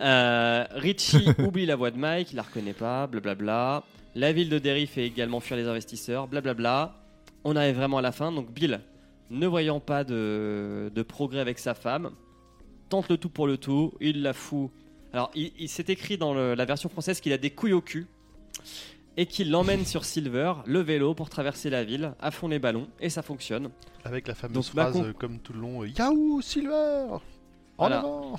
B: Euh, Richie oublie la voix de Mike, il la reconnaît pas, blablabla. La ville de Derry fait également fuir les investisseurs, blablabla. On arrive vraiment à la fin, donc Bill, ne voyant pas de, de progrès avec sa femme, tente le tout pour le tout, il la fout. Alors, il, il s'est écrit dans le- la version française qu'il a des couilles au cul et qu'il l'emmène sur Silver, le vélo, pour traverser la ville, à fond les ballons, et ça fonctionne.
D: Avec la fameuse
B: Donc, ma
D: phrase
B: con-
D: euh, comme tout le long Yahoo, Silver En
B: Voilà.
D: avant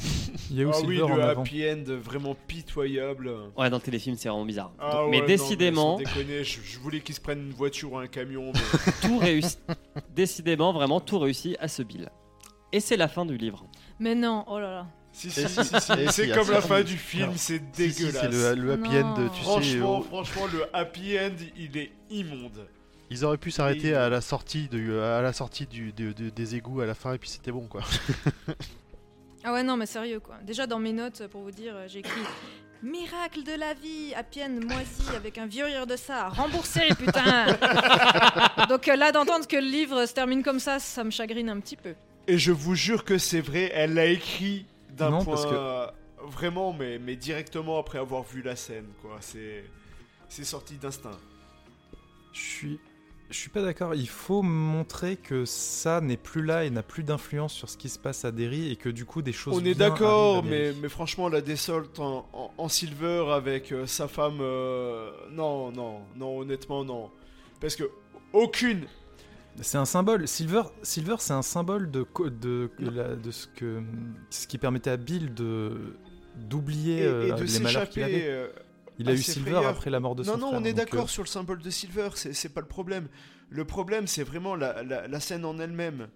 E: Il y a
F: Ah
E: aussi
F: oui,
E: en
F: le
E: avant.
F: happy end vraiment pitoyable.
B: Ouais, dans le téléfilm, c'est vraiment bizarre.
F: Ah
B: Donc-
F: ouais,
B: mais
F: non,
B: décidément,
F: déconner, je, je voulais qu'ils se prennent une voiture ou un camion. mais-
B: tout réussit. Décidément, vraiment, tout réussit à ce Bill. Et c'est la fin du livre.
C: Mais non, oh là là.
F: Si, si, si, si, C'est
D: si,
F: comme la fin du film, c'est
D: Si, si,
F: dégueulasse.
D: C'est le, le happy
C: Non.
D: end, tu sais.
F: Franchement,
D: euh,
F: franchement, le happy end, il est immonde.
D: Ils auraient pu s'arrêter à la sortie, de, à la sortie du, de- de- des égouts à la fin et puis c'était bon quoi.
C: Ah ouais, non, mais sérieux quoi. Déjà dans mes notes, pour vous dire, j'ai écrit Miracle de la vie, à peine moisi avec un vieux rire de ça, remboursé putain Donc euh, là, d'entendre que le livre se termine comme ça, ça me chagrine un petit peu.
F: Et je vous jure que c'est vrai, elle l'a écrit d'un point
E: parce que-
F: vraiment, mais, mais directement après avoir vu la scène, quoi. C'est c'est sorti d'instinct.
E: Je suis, je suis pas d'accord. Il faut montrer que ça n'est plus là et n'a plus d'influence sur ce qui se passe à Derry et que du coup des choses.
F: On est d'accord, mais, franchement, la en, en- en silver avec euh, sa femme. euh, non, non, non, honnêtement, non. Parce que aucune.
E: C'est un symbole. Silver, Silver, c'est un symbole de de, de ce que ce qui permettait à Bill de d'oublier
F: Et,
E: euh, les malheurs qu'il
F: s'échapper.
E: avait.
F: euh,
E: Il a eu Silver
F: frayeurs.
E: après la mort de son
F: Non, non,
E: frère.
F: on est d'accord
E: euh,
F: sur le symbole de Silver, c'est pas le problème. Le problème, c'est vraiment la, la- la scène en elle-même.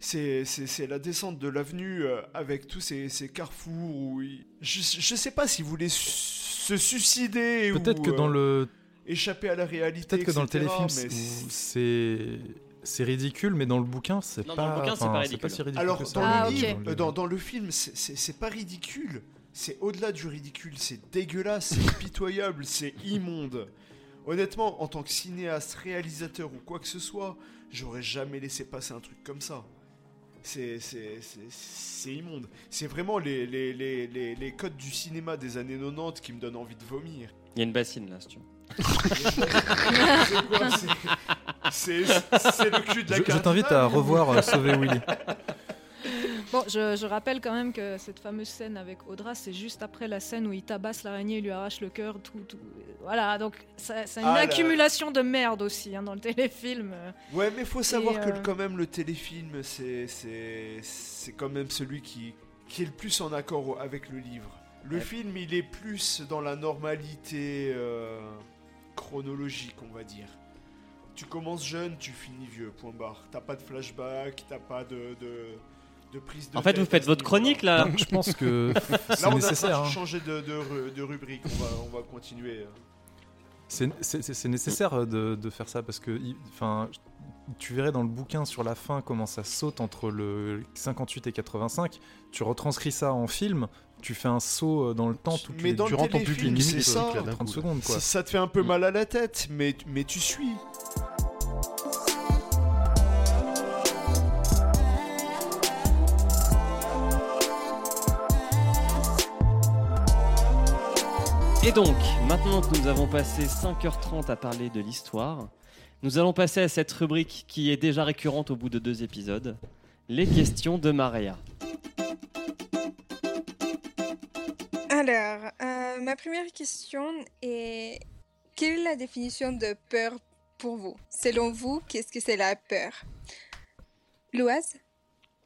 F: C'est la descente de l'avenue euh, avec tous ces, ces carrefours où il- je, je sais pas s'il voulait se suicider
E: Peut-être
F: ou
E: que dans
F: euh,
E: le
F: échapper à la réalité.
E: peut-être que dans le téléfilm c'est- c'est ridicule, mais dans le bouquin c'est
B: Non,
E: pas.
B: dans le bouquin, c'est
E: enfin,
B: pas ridicule.
E: si ridicule
F: Alors,
E: que ça.
F: dans
C: Ah,
F: le
C: ok.
F: livre, euh, dans, dans le film, c'est- pas ridicule. C'est au-delà du ridicule. C'est dégueulasse, c'est pitoyable, c'est immonde. Honnêtement, en tant que cinéaste, réalisateur ou quoi que ce soit, j'aurais jamais laissé passer un truc comme ça. C'est c'est- c'est- c'est immonde. C'est vraiment les, les, les, les, les codes du cinéma des années 90 qui me donnent envie de vomir.
B: Il y a une bassine là, si tu veux.
F: C'est le cul de la
E: Je, je t'invite à revoir euh, Sauver Willy.
C: Bon, je, je rappelle quand même que cette fameuse scène avec Audra, c'est juste après la scène où il tabasse l'araignée et lui arrache le cœur. Tout, tout. Voilà, donc c'est une
F: Ah, là.
C: accumulation de merde aussi hein, dans le téléfilm.
F: Ouais, mais faut savoir
C: Et,
F: que
C: euh,
F: quand même le téléfilm, c'est c'est c'est quand même celui qui qui est le plus en accord avec le livre. Le
B: Ouais.
F: film, il est plus dans la normalité euh, chronologique, on va dire. Tu commences jeune, tu finis vieux. Point barre. T'as pas de flashback, t'as pas de de, de prise de.
B: En fait, vous faites votre chronique là.
E: Je pense que c'est
F: Là, on a
E: nécessaire. hein.
F: changé de, de, de rubrique. On va on va continuer.
E: C'est- C'est c'est nécessaire de, de faire ça parce que, enfin, tu verrais dans le bouquin sur la fin comment ça saute entre le 58 et 85. Tu retranscris ça en film, tu fais un saut euh, dans le temps toutes
F: Mais
E: les
F: dans
D: tu
F: le
D: rentres en
F: téléfilm,
D: public,
F: c'est
D: minutes,
F: ça.
D: là, d'un
E: 30
D: coup,
E: secondes quoi.
F: Ça, ça te fait un peu mal à la tête, mais mais tu suis.
B: Et donc, maintenant que nous avons passé 5h30 à parler de l'histoire, nous allons passer à cette rubrique qui est déjà récurrente au bout de deux épisodes, les questions de Maria.
G: Alors, euh, ma première question est quelle est la définition de peur pour vous? Selon vous, qu'est-ce que c'est la peur? Louise?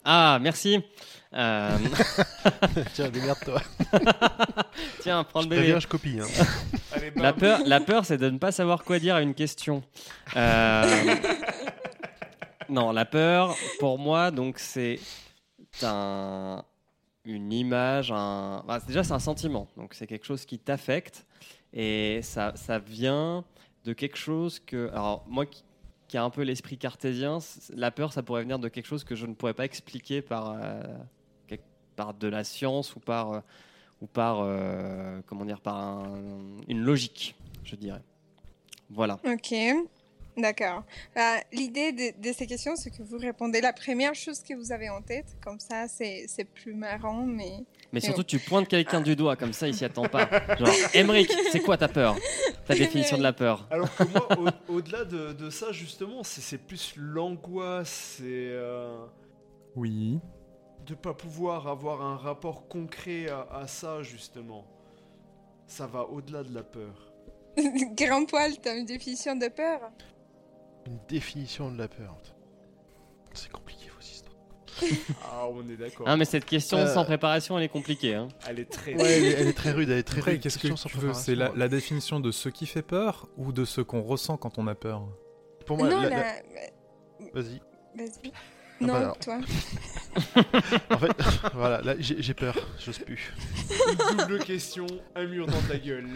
B: Ah, merci. Euh,
D: Tiens, démerde-toi.
B: tiens, prends le bébé.
D: je copie. hein.
F: Allez,
B: La peur, la peur, c'est de ne pas savoir quoi dire à une question. Euh, Non, la peur, pour moi, donc c'est un, une image, un, déjà c'est un sentiment. Donc c'est quelque chose qui t'affecte et ça, ça vient de quelque chose que, alors moi qui, qui a un peu l'esprit cartésien, la peur, ça pourrait venir de quelque chose que je ne pourrais pas expliquer par, euh, par de la science ou par euh, ou par euh, comment dire par un- une logique, je dirais. Voilà.
G: Ok, d'accord. Bah, L'idée de, de ces questions, c'est que vous répondez la première chose que vous avez en tête. Comme ça, c'est c'est plus marrant, mais...
B: Mais
G: Et
B: surtout, tu pointes quelqu'un du doigt comme ça, il s'y attend pas. Genre, Emmerich, c'est quoi ta peur? Ta définition de la peur?
F: Alors que moi, au- au-delà de, de ça, justement, c'est c'est plus l'angoisse, c'est euh,
E: Oui.
F: de pas pouvoir avoir un rapport concret à, à ça, justement. Ça va au-delà de la peur.
G: Grand poil, t'as une définition de peur?
D: Une définition de la peur. C'est compliqué vos histoires.
F: Ah, on est d'accord.
B: Ah, mais cette question
D: Euh,
B: sans préparation, elle est compliquée. hein.
F: Elle est très.
D: Ouais, elle est, elle est très rude, elle est très
E: Après,
D: rude.
E: qu'est-ce que tu veux C'est la, définition de ce qui fait peur ou de ce qu'on ressent quand on a peur?
D: Pour moi,
G: Non,
D: la- Vas-y.
G: Vas-y.
D: Ah,
G: non,
D: bah
G: toi.
D: En fait, voilà, là, j'ai j'ai peur. J'ose plus.
F: Une double question, un mur dans ta gueule.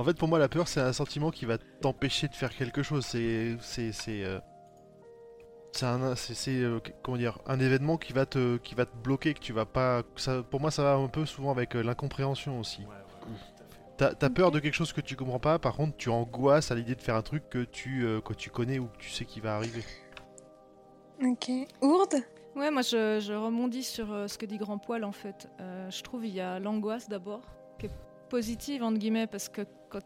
D: En fait, pour moi, la peur, c'est un sentiment qui va t'empêcher de faire quelque chose. C'est, c'est, c'est, euh, c'est un, euh, comment dire, un événement qui va te, qui va te bloquer, que tu vas pas. Ça, pour moi, ça va un peu souvent avec euh, l'incompréhension aussi. T'as, t'as peur de quelque chose que tu comprends pas. Par contre, tu angoisses à l'idée de faire un truc que tu, euh, que tu connais ou que tu sais qui va arriver.
G: Ok. Ourde?
C: Ouais, moi je, je rebondis sur euh, ce que dit Grand Poil en fait. Euh, je trouve il y a l'angoisse d'abord, qui est positive entre guillemets, parce que quand,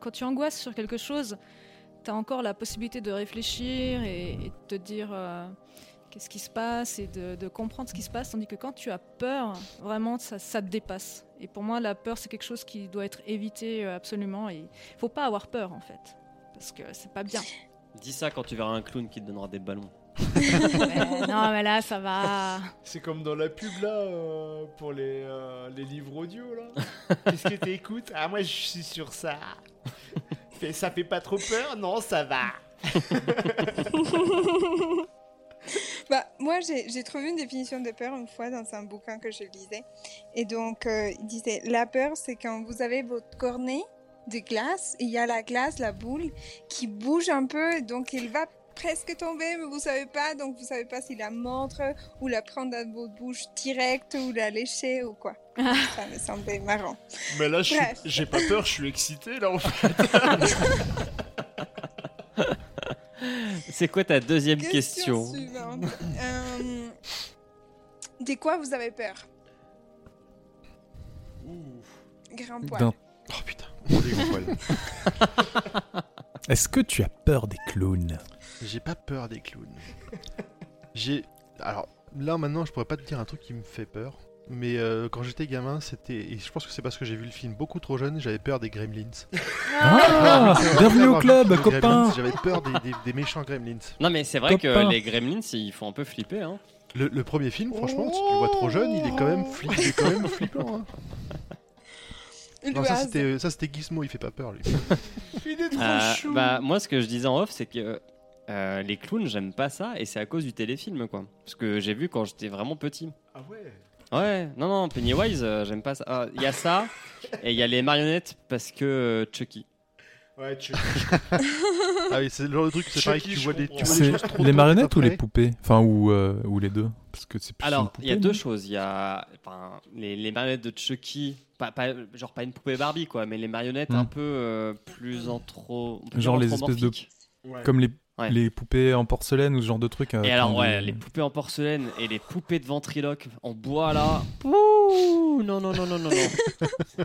C: quand tu angoisses sur quelque chose, tu as encore la possibilité de réfléchir et, de te dire euh, qu'est-ce qui se passe et de, comprendre ce qui se passe. Tandis que quand tu as peur, vraiment, ça, ça te dépasse. Et pour moi, la peur, c'est quelque chose qui doit être évité euh, absolument. Il faut pas avoir peur, en fait. Parce que c'est pas bien.
B: Dis ça quand tu verras un clown qui te donnera des ballons.
C: Non, mais là, ça va.
F: C'est comme dans la pub là euh, pour les, euh, les livres audio là. Qu'est-ce que t'écoutes? Ah moi je suis sur ça. Fait- ça fait pas trop peur? Non ça va.
G: Bah, moi, j'ai j'ai trouvé une définition de peur une fois dans un bouquin que je lisais. Et donc, euh, il disait La peur, c'est quand vous avez votre cornet de glace, et il y a la glace, la boule, qui bouge un peu, donc il va presque tomber, mais vous savez pas, donc vous savez pas si la mordre ou la prendre dans votre bouche direct ou la lécher ou quoi. Ça me semblait marrant.
F: Mais là je suis-
G: Bref.
F: j'ai pas peur, je suis excité là en fait.
B: C'est quoi ta deuxième question,
G: suivante. Euh, de quoi vous avez peur? Grand poil.
D: Oh putain.
E: Est-ce que tu as peur des clowns?
D: J'ai pas peur des clowns. J'ai. Alors, là maintenant, je pourrais pas te dire un truc qui me fait peur. Mais euh, quand j'étais gamin, c'était. Et je pense que c'est parce que j'ai vu le film beaucoup trop jeune, j'avais peur des gremlins.
E: Ah Bienvenue au club, copain
D: Gremlins, J'avais peur des, des- des méchants gremlins.
B: Non mais c'est vrai
E: Copain.
B: que les gremlins ils font un peu flipper hein.
D: Le, le premier film, franchement, si tu le vois trop jeune, il est quand même, fli- il est quand même flippant. hein. Non, ça c'était, ça c'était Gizmo, il fait pas peur lui.
F: Il est trop
B: Euh,
F: chou.
B: bah moi ce que je disais en off c'est que euh, les clowns j'aime pas ça et c'est à cause du téléfilm quoi. Parce que j'ai vu quand j'étais vraiment petit.
F: Ah ouais.
B: Ouais, non non Pennywise euh, j'aime pas ça. Ah, Il y a ça et il y a les marionnettes parce que euh, Chucky.
F: Ouais, tu...
D: Ah oui, c'est le genre de truc, c'est pareil,
F: Chucky,
D: tu
F: je
D: vois des,
F: comprends.
D: tu vois des
E: C'est
D: choses trop
E: les
D: tôt
E: marionnettes ou les poupées? Enfin, ou, euh, ou les deux? Parce que c'est plus une
B: Alors, il y a
E: poupée,
B: deux
E: non?
B: choses. Il y a enfin, les, les marionnettes de Chucky, pas, pas- genre pas une poupée Barbie, quoi, mais les marionnettes
E: Hmm.
B: un peu euh, plus antro. on peut
E: Genre les espèces de-
B: anthropomorphiques.
F: ouais.
E: Comme les,
B: Ouais.
E: les poupées en porcelaine ou ce genre de trucs. euh,
B: Et alors, ouais, les poupées en porcelaine et les poupées de ventriloque en bois là. Ouh, non, non, non, non, non, non.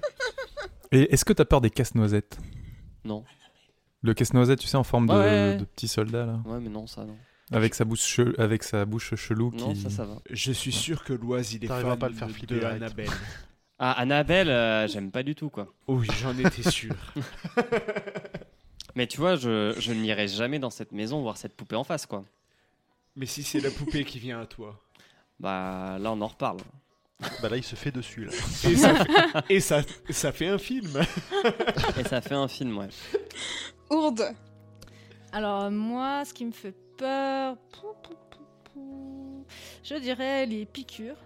E: Et est-ce que t'as peur des casse-noisettes?
B: Non.
E: Le casse-noisette, tu sais, en forme de,
B: Ouais, ouais.
E: de petit soldat, là.
B: Ouais, mais non, ça, non.
E: Avec sa bouche, che- avec sa bouche chelou
B: Non,
E: qui...
B: ça, ça va.
F: Je suis sûr que l'Oise il est fan
D: pas le faire
F: de-
D: flipper,
F: de. Annabelle.
B: Ah, Annabelle, euh, j'aime pas du tout, quoi.
F: Oui, j'en étais sûr.
B: Mais tu vois, je, je n'irai jamais dans cette maison voir cette poupée en face, quoi.
F: Mais si c'est la poupée qui vient à toi.
B: Bah, là, on en reparle.
D: Bah là, il se fait dessus là.
F: Et ça fait, et ça, ça fait un film.
B: Et ça fait un film, ouais.
G: Ourde.
C: Alors, moi, ce qui me fait peur. pou, pou, pou, pou, Je dirais les piqûres.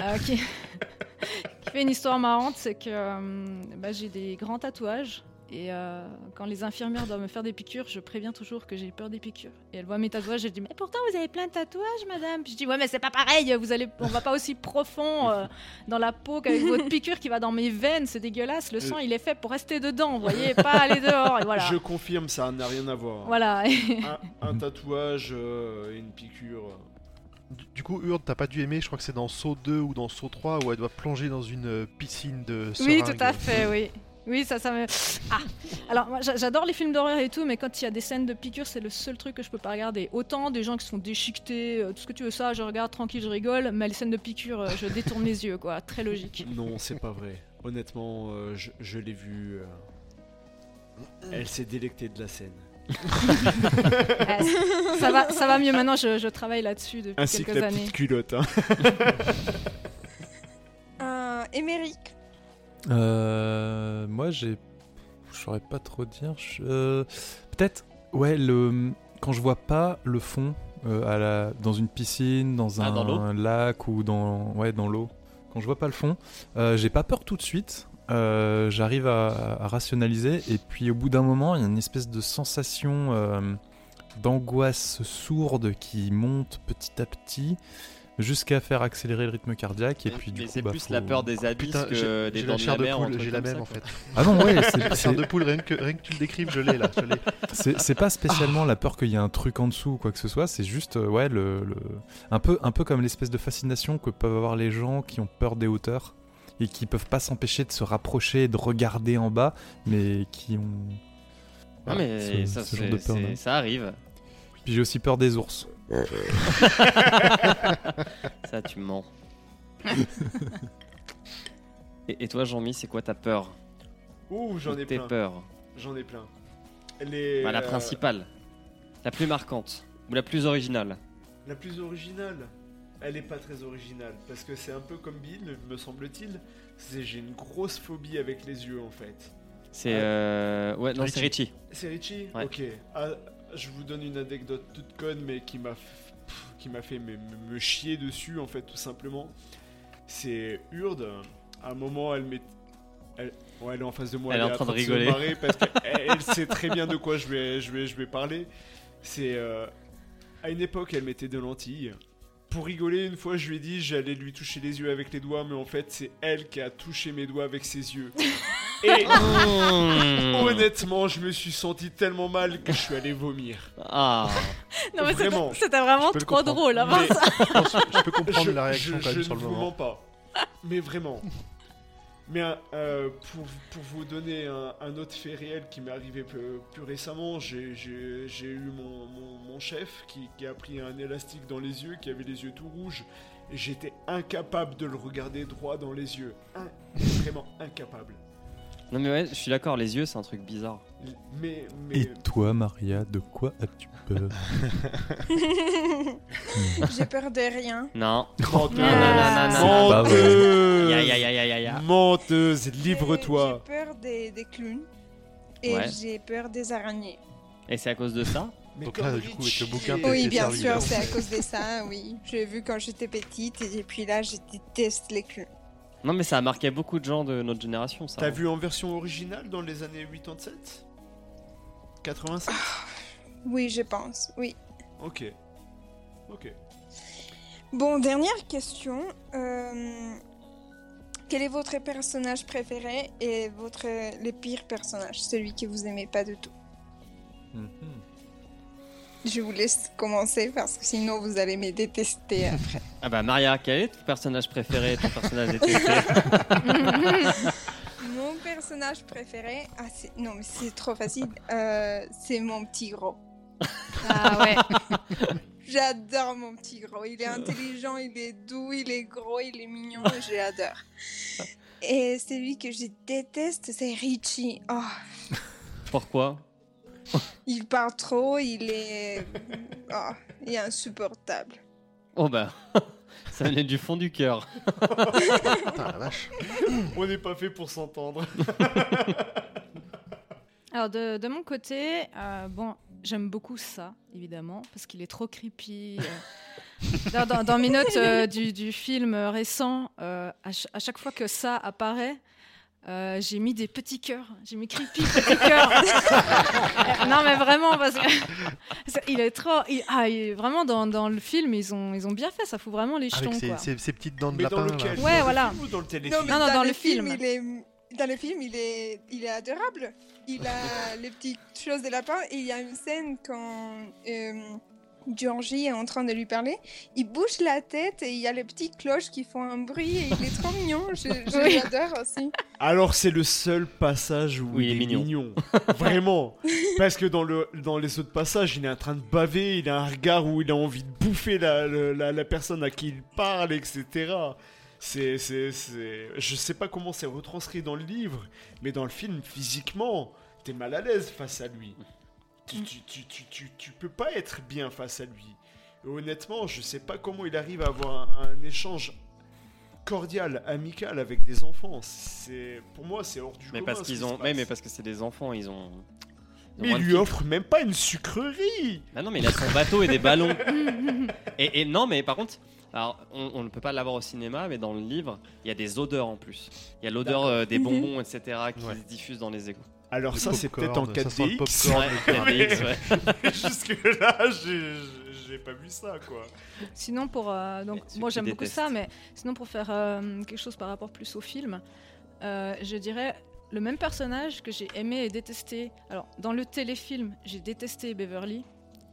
C: Euh, qui... qui fait une histoire marrante, c'est que euh, bah, j'ai des grands tatouages. Et euh, quand les infirmières doivent me faire des piqûres, je préviens toujours que j'ai peur des piqûres. Et elles voient mes tatouages et je dis Mais pourtant, vous avez plein de tatouages, madame Puis je dis Ouais, mais c'est pas pareil, vous allez... on va pas aussi profond euh, dans la peau qu'avec votre piqûre qui va dans mes veines, c'est dégueulasse. Le sang, il est fait pour rester dedans, vous voyez, pas aller dehors. Et voilà.
F: Je confirme, ça n'a rien à voir.
C: Voilà.
F: Un, un tatouage, euh, une piqûre.
D: Du, coup, Urde, t'as pas dû aimer, je crois que c'est dans Saut 2 ou dans Saut 3 où elle doit plonger dans une euh, piscine de
C: Oui,
D: seringues.
C: tout à fait, oui. Oui, ça, ça me. Ah Alors, moi, j'a- j'adore les films d'horreur et tout, mais quand il y a des scènes de piqûres, c'est le seul truc que je peux pas regarder. Autant des gens qui se font déchiqueter, euh, tout ce que tu veux, ça, je regarde tranquille, je rigole, mais les scènes de piqûres, euh, je détourne les yeux, quoi. Très logique.
F: Non, c'est pas vrai. Honnêtement, euh, je, je l'ai vue. euh, Elle s'est délectée de la scène.
C: Ça, va, ça va mieux maintenant, je, je travaille là-dessus depuis
F: Ainsi que
C: quelques
F: la
C: années.
F: petite culotte. hein.
G: Euh, Émeric.
E: Euh, moi, j'ai... Je saurais pas trop dire. je- euh, Peut-être, ouais, le... quand je vois pas le fond euh, à la... dans une piscine, dans
B: Ah,
E: un
B: dans
E: lac ou dans, ouais, dans l'eau, quand je vois pas le fond, j'ai pas peur tout de suite. J'arrive à, à rationaliser et puis au bout d'un moment, il y a une espèce de sensation d'angoisse sourde qui monte petit à petit jusqu'à faire accélérer le rythme cardiaque et
B: Mais-
E: puis du
B: mais
E: coup,
B: c'est
E: bah,
B: plus
E: faut-
B: la peur des abysses
D: Putain,
B: que des dents de la
D: de
B: mer.
D: poule, j'ai la même
B: ça,
D: en fait.
E: Ah non, ouais, c'est-
D: La
E: c'est
D: chair de poule, rien que, rien que tu le décrives, je l'ai là.
E: C'est pas spécialement la peur qu'il y a un truc en dessous ou quoi que ce soit, c'est juste euh, ouais le, le- un peu un peu comme l'espèce de fascination que peuvent avoir les gens qui ont peur des hauteurs et qui peuvent pas s'empêcher de se rapprocher, et de regarder en bas, mais qui ont
B: Ah, mais
E: ce-
B: ça,
E: ce genre de peur,
B: ça arrive.
E: Puis j'ai aussi peur des ours.
B: Ça, tu mens. et, et toi, Jean-Mi, c'est quoi ta peur
F: Ouh, j'en ai
B: tes
F: plein.
B: peurs
F: J'en ai plein. Les,
B: Bah, La
F: euh,
B: principale, la plus marquante, ou la plus originale.
F: La plus originale Elle est pas très originale, parce que c'est un peu comme Bill, me semble-t-il. C'est j'ai une grosse phobie avec les yeux en fait.
B: C'est.
F: Ouais.
B: euh, Ouais, non,
D: Richie.
B: c'est Richie.
F: C'est Richie
B: Ouais.
F: Ok. Ah, je vous donne une anecdote toute conne, mais qui m'a qui m'a fait me, me- me chier dessus en fait, tout simplement. C'est Urde. À un moment, elle met. Elle... Ouais, elle est en face de moi.
B: Elle est en train de rigoler.
F: se parce qu'elle elle sait très bien de quoi je vais, je vais, je vais parler. C'est. euh, À une époque, elle mettait de lentilles. Pour rigoler, une fois, je lui ai dit j'allais lui toucher les yeux avec les doigts, mais en fait, c'est elle qui a touché mes doigts avec ses yeux. Et
B: Mmh.
F: honnêtement, je me suis senti tellement mal que je suis allé vomir.
B: Ah,
C: Non, mais c'était-
F: Vraiment.
C: c'était vraiment trop
D: comprendre.
C: drôle. avant
F: Mais-
C: ça.
D: Je peux comprendre
F: je,
D: la réaction
F: je-
D: quand
F: je
D: même sur
F: ne
D: le
F: vous
D: moment.
F: mens pas. Mais vraiment. Mais euh, pour, pour vous donner un, un autre fait réel qui m'est arrivé peu- plus récemment, j'ai eu mon, mon- mon chef qui, qui a pris un élastique dans les yeux, qui avait les yeux tout rouges, et j'étais incapable de le regarder droit dans les yeux. Un- vraiment incapable.
B: Non mais ouais, je suis d'accord, les yeux, c'est un truc bizarre.
F: Mais, mais
E: Et toi, Maria, de quoi as-tu peur
G: J'ai peur de rien.
B: Non.
F: menteuse,
B: Non, non, non, non,
F: menteuse,
B: Ya, ya, ya, ya,
F: menteuse,
G: J'ai
F: livre-toi.
G: peur des, des clowns. Et
B: Ouais.
G: j'ai peur des araignées.
B: Et c'est à cause de ça
F: Mais
D: Donc là, du coup, avec le bouquin,
G: Oui, bien
D: servi,
G: sûr, c'est à cause de ça, oui. J'ai vu quand j'étais petite et puis là, je déteste les clowns.
B: Non mais ça a marqué beaucoup de gens de notre génération, ça.
F: T'as vu en version originale dans les années 87 87
G: Oui, je pense, oui.
F: Ok. Ok.
G: Bon, dernière question. Euh, quel est votre personnage préféré et votre le pire personnage, celui que vous aimez pas du tout?
E: Mhm.
G: Je vous laisse commencer parce que sinon vous allez me détester après.
B: Ah bah Maria, quel est ton personnage préféré, ton personnage détesté
G: mon personnage préféré, ah non mais c'est trop facile, Euh, c'est mon petit gros.
C: Ah ouais.
G: J'adore mon petit gros. Il est intelligent, il est doux, il est gros, il est mignon. Je l'adore. Et celui que je déteste, c'est Richie. Oh,
B: Pourquoi?
G: il parle trop, il est, oh, il est insupportable.
B: Oh bah, ça venait du fond du cœur.
D: Putain, la vache.
F: On n'est pas fait pour s'entendre.
C: Alors de, de mon côté, euh, bon, j'aime beaucoup ça, évidemment, parce qu'il est trop creepy. euh. Dans, dans- dans mes notes euh, du, du film récent, euh, à, ch- à chaque fois que ça apparaît, euh, j'ai mis des petits cœurs. J'ai mis creepy petits cœurs. Non mais vraiment parce que il est trop. il- ah, il est vraiment dans, dans le film, ils ont ils ont bien fait. Ça fout vraiment les jetons
D: Avec ses,
C: quoi.
D: ses- ses petites dents de
F: Mais dans
D: lapin. là.
F: lequel
C: Ouais,
F: Dans le
C: voilà.
F: film ou dans le
G: Non,
F: téléfilm
C: Non, non,
G: dans,
C: dans
G: le,
C: le
G: film,
C: film.
G: il est, dans le film, il est, il est adorable. Il a les petites choses de lapin et il y a une scène quand euh, Georgie est en train de lui parler, il bouge la tête et il y a les petites cloches qui font un bruit et il est trop mignon. Je, je
C: Oui.
G: l'adore aussi.
F: Alors c'est le seul passage où il, est mignon. Vraiment. Parce que dans, le, dans les autres passages, il est en train de baver, il a un regard où il a envie de bouffer la, la, la- la personne à qui il parle, etc. C'est, c'est, c'est... Je sais pas comment c'est retranscrit dans le livre, mais dans le film, physiquement, t'es mal à l'aise face à lui. Tu, tu, tu, tu, peux pas être bien face à lui. Et honnêtement, je sais pas comment il arrive à avoir un, un échange cordial, amical avec des enfants. C'est pour moi, c'est hors du
B: Mais
F: commun,
B: parce
F: ce
B: qu'ils
F: qui
B: ont,
F: passe.
B: mais parce que c'est des enfants, ils ont. ils
F: Mais il lui offre même pas une sucrerie.
B: Ah non, mais il a son bateau et des ballons. et, et non, mais par contre, alors on, on ne peut pas l'avoir au cinéma, mais dans le livre, il y a des odeurs en plus. Il y a l'odeur euh, des
G: Mhm.
B: bonbons, etc., qui
D: Ouais.
B: se diffusent dans les égouts.
F: Alors ça, c'est peut-être en
D: popcorn, ça sent le
F: 4DX.
D: popcorn.
B: Ouais, 4DX, ouais.
F: Jusque là, j'ai pas vu ça, quoi.
C: Sinon pour euh, donc moi j'aime beaucoup ça, mais sinon pour faire euh, quelque chose par rapport plus au film, euh, je dirais le même personnage que j'ai aimé et détesté. Alors dans le téléfilm, j'ai détesté Beverly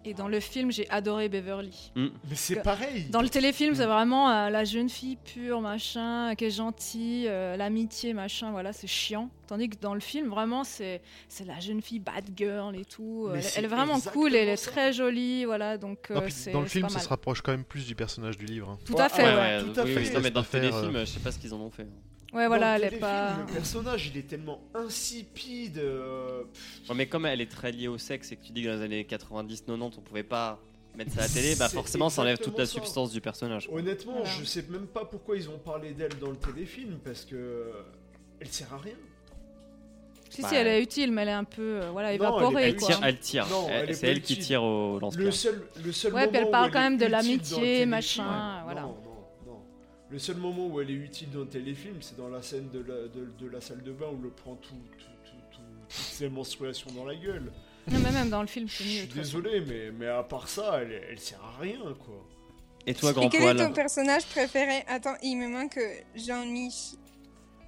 C: Et dans le film, j'ai adoré Beverly.
F: Mais c'est pareil.
C: Dans le téléfilm, c'est vraiment euh, la jeune fille pure, machin, qui est gentille, euh, l'amitié, machin, voilà, c'est chiant. Tandis que dans le film, vraiment, c'est c'est la jeune fille bad girl et tout. Elle, est vraiment cool, elle est
F: ça.
C: très jolie, voilà, donc euh,
D: Non, puis
C: c'est
D: dans le film,
C: pas
D: ça se rapproche quand même plus du personnage du livre. hein.
C: Tout à fait,
F: ouais,
C: ouais.
F: ouais. tout à
B: oui,
F: fait.
B: oui. Non, mais dans le téléfilm,
D: euh,
B: je sais pas ce qu'ils en ont fait.
C: Ouais, voilà, elle
F: le
C: est pas.
F: Le personnage, il est tellement insipide. euh,
B: Ouais, mais comme elle est très liée au sexe et que tu dis que dans les années 90-90 on pouvait pas mettre ça à la télé, bah forcément ça enlève toute la
F: ça.
B: substance du personnage. quoi.
F: Honnêtement,
C: Voilà.
F: je sais même pas pourquoi ils ont parlé d'elle dans le téléfilm parce que elle sert à rien.
C: Si,
B: Bah,
C: si, elle est utile, mais elle est un peu euh, voilà, évaporée,
F: elle
B: Elle
F: est
C: quoi.
B: tire, elle tire.
F: Non,
B: Elle-
F: elle est
B: C'est elle qui tire au lance-pierre.
F: Le seul, le seul
C: Ouais, puis elle
F: moment
C: parle
F: où
C: quand même de l'amitié, machin, voilà.
F: Non. Le seul moment où elle est utile dans le téléfilm, c'est dans la scène de la, de, de la salle de bain où le prend tout, tout, tout, tout- toutes ses menstruations dans la gueule.
C: Non, mais même dans le film,
F: Je
C: c'est mieux.
F: suis
C: toute façon.
F: désolé, mais, mais à part ça, elle, elle sert à rien, quoi.
B: Et toi,
G: Et
B: grand
G: quel est ton personnage préféré Attends, il me manque euh, Jean-Mich.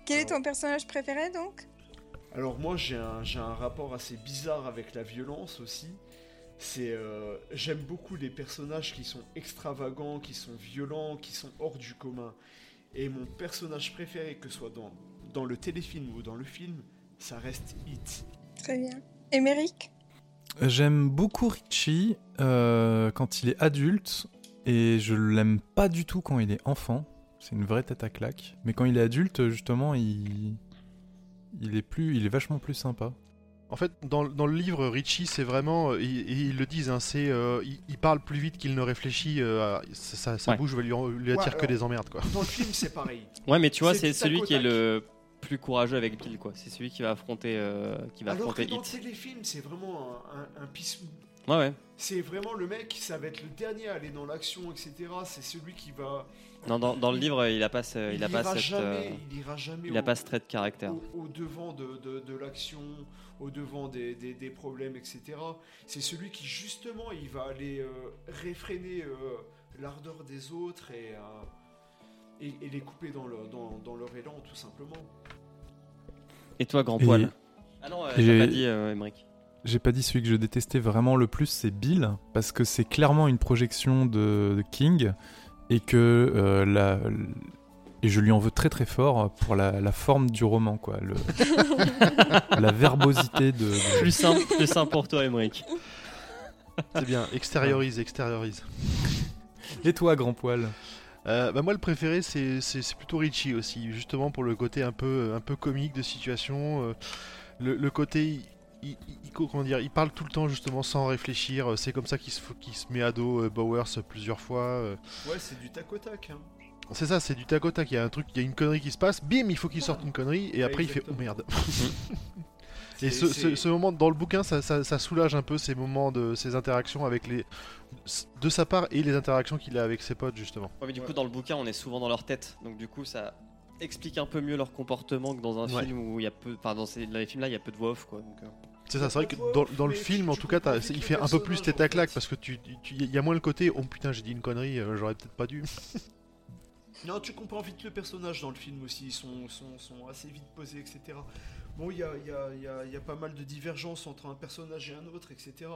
G: Quel est ton personnage préféré donc?
F: Alors moi j'ai un, j'ai un rapport assez bizarre avec la violence aussi. C'est euh, j'aime beaucoup les personnages qui sont extravagants, qui sont violents, qui sont hors du commun. Et mon personnage préféré, que ce soit dans, dans le téléfilm ou dans le film, ça reste It.
G: Très bien. Émeric
E: J'aime beaucoup Richie euh, quand il est adulte et je l'aime pas du tout quand il est enfant. C'est une vraie tête à claque. Mais quand il est adulte, justement, il, il est plus, il est vachement plus sympa.
D: En fait, dans, dans le livre, Richie, c'est vraiment, euh, ils, ils le disent, hein, c'est, euh, il, il parle plus vite qu'il ne réfléchit, euh,
B: Ouais.
D: bouche va lui, lui attire
F: Ouais,
D: que des emmerdes, quoi.
F: Dans le film c'est pareil.
B: Ouais, mais tu vois,
F: C'est
B: celui qui est le plus courageux avec Bill, quoi. C'est celui qui va affronter, euh, qui va
F: Alors que
B: affronter
F: dans le
B: Hit.
F: téléfilm c'est vraiment un, un, un pissou.
B: Ouais, ouais.
F: C'est vraiment le mec, ça va être le dernier à aller dans l'action, etc. C'est celui qui va...
B: Non, dans, dans le livre, il a pas, ce- il a pas
F: ira
B: cette,
F: jamais,
B: euh,
F: il ira jamais
B: il a
F: au-
B: pas ce trait de caractère.
F: au, au devant de, de- de l'action, au devant des, des- des problèmes, etc. C'est celui qui justement il va aller euh, réfréner euh, l'ardeur des autres et, euh, et, et les couper dans, leur- dans, dans leur élan tout simplement.
B: Et toi, grand
E: Et-
B: poil Ah non, euh, j'ai pas dit, euh, Emmerich.
E: J'ai pas dit celui que je détestais vraiment le plus, c'est Bill, parce que c'est clairement une projection de, de King, et que euh, la, et je lui en veux très très fort pour la, la forme du roman, quoi, le- la verbosité de. de-
B: Plus simple, plus simple pour toi, Emmerich.
D: C'est bien, extériorise, extériorise.
E: Et toi, grand poil?
D: Euh, bah moi le préféré c'est c'est- c'est plutôt Richie aussi, justement pour le côté un peu, un peu comique de situation, euh, le, le côté... Il, il- il- comment dire, il parle tout le temps justement sans réfléchir, euh, c'est comme ça qu'il se, qu'il se met à dos euh, Bowers plusieurs fois. euh.
F: Ouais, c'est du tac au tac. hein.
D: C'est ça, c'est du tac au tac, il y a un truc, il y a une connerie qui se passe, bim, il faut qu'il sorte une connerie, et
F: Ouais,
D: après il fait oh merde. Et
F: C'est-
D: ce,
F: c'est-
D: ce- ce moment dans le bouquin, ça, ça- ça soulage un peu ces moments de ces interactions avec les de sa part et les interactions qu'il a avec ses potes justement.
B: Ouais, mais du
F: Ouais.
B: coup, dans le bouquin, on est souvent dans leur tête. Donc, du coup, ça explique un peu mieux leur comportement que dans un
D: Ouais.
B: film où il y a peu. Enfin, dans, ces, dans les films là, il y a peu de voix off, quoi. Donc, euh,
D: C'est ça, c'est vrai que dans, dans le film, en tout cas, il fait un peu plus tête à
F: en
D: claque
F: fait.
D: parce que tu, il y a moins le côté oh putain j'ai dit une connerie, euh, j'aurais peut-être pas dû.
F: Non, tu comprends vite le personnage dans le film aussi, ils sont, sont, sont assez vite posés, etc. Bon, il y a, il y, a, il y, a, il y a pas mal de divergences entre un personnage et un autre, etc.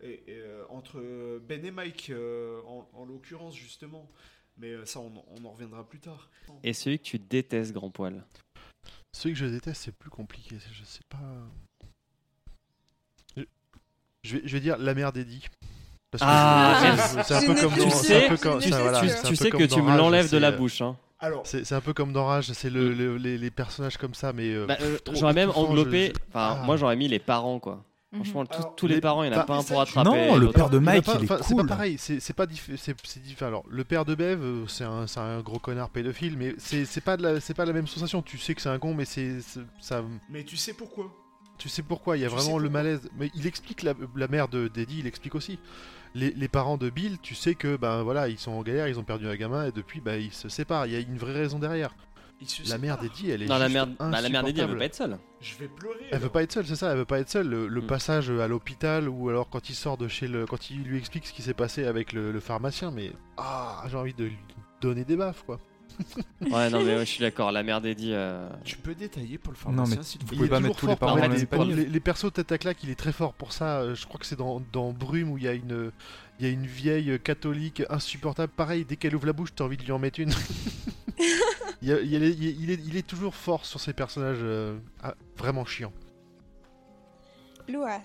F: Et, et, euh, entre Ben et Mike, euh, en, en l'occurrence, justement. Mais ça, on, on en reviendra plus tard.
B: Et celui que tu détestes, grand poil?
D: Celui que je déteste, c'est plus compliqué, je sais pas. Je, vais, je vais dire la mère d'Eddie. Parce que
B: Ah,
D: je- c'est un peu comme
G: plus
D: dans,
B: sûr.
D: c'est un peu
G: Je
D: comme-
G: n'ai
D: ça,
G: plus
D: voilà,
G: sûr.
D: c'est un
B: tu
D: peu
B: sais
D: comme
B: que
D: dans
B: tu me
D: Rage,
B: l'enlèves de
D: c'est,
B: la
D: euh,
B: bouche, hein.
F: Alors,
D: C'est c'est un peu comme dans Rage, c'est le, le- les, les personnages comme ça, mais. euh,
B: Bah, euh,
D: trop
B: j'aurais même
D: étouffant,
B: englobé.
D: je- je-
B: Enfin,
D: Ah.
B: moi, j'aurais mis les parents, quoi.
C: Mhm.
B: Franchement, tous-
F: Alors,
B: tous les
D: les-
B: parents, il n'y en a
D: bah,
B: pas un pour attraper.
E: Non, le
B: l'autre.
E: père de
D: Il y en a
E: Mike,
D: pas-
E: il est
D: enfin, C'est pas
E: cool.
D: pareil, c'est c'est pas diff- c'est c'est diff- Alors, le père de Bev, euh, c'est un, c'est un gros connard pédophile, mais c'est c'est pas, de la- c'est pas la même sensation. Tu sais que c'est un con, mais c'est c'est- ça.
F: mais tu sais pourquoi?
D: Tu sais pourquoi, il y a
F: Tu
D: vraiment le malaise. Mais il explique la, la mère de d'Eddie, il explique aussi. Les, les parents de Bill, tu sais que ben voilà, ils sont en galère, ils ont perdu un gamin et depuis ben, ils se séparent. Il y a une vraie raison derrière.
F: Se
D: La mère d'Eddie, elle est
B: Non, la mère, bah, la mère d'Eddie, elle veut pas être seule.
F: Je vais pleurer.
D: Elle veut pas être seule, c'est ça, elle veut pas être seule. Le, le
B: Mm.
D: passage à l'hôpital ou alors quand il sort de chez le. Quand il lui explique ce qui s'est passé avec le, le pharmacien, mais. Ah, j'ai envie de lui donner des baffes quoi.
B: Ouais, non, mais ouais, je suis d'accord. La mère d'Eddie. euh,
F: Tu peux détailler pour le
E: Non,
F: pharmacien
E: mais
F: s'il te
E: vous pouvez
D: est
E: pas
D: toujours
E: mettre tous les
B: les
D: pour les, les persos tête à claque, il est très fort pour ça. Euh, Je crois que c'est dans, dans Brume où il y a une, il y a une vieille catholique insupportable. Pareil, dès qu'elle ouvre la bouche, t'as envie de lui en mettre une. il, y a- il y a- il est, il toujours fort sur ces personnages euh, ah, vraiment chiants.
G: Louas,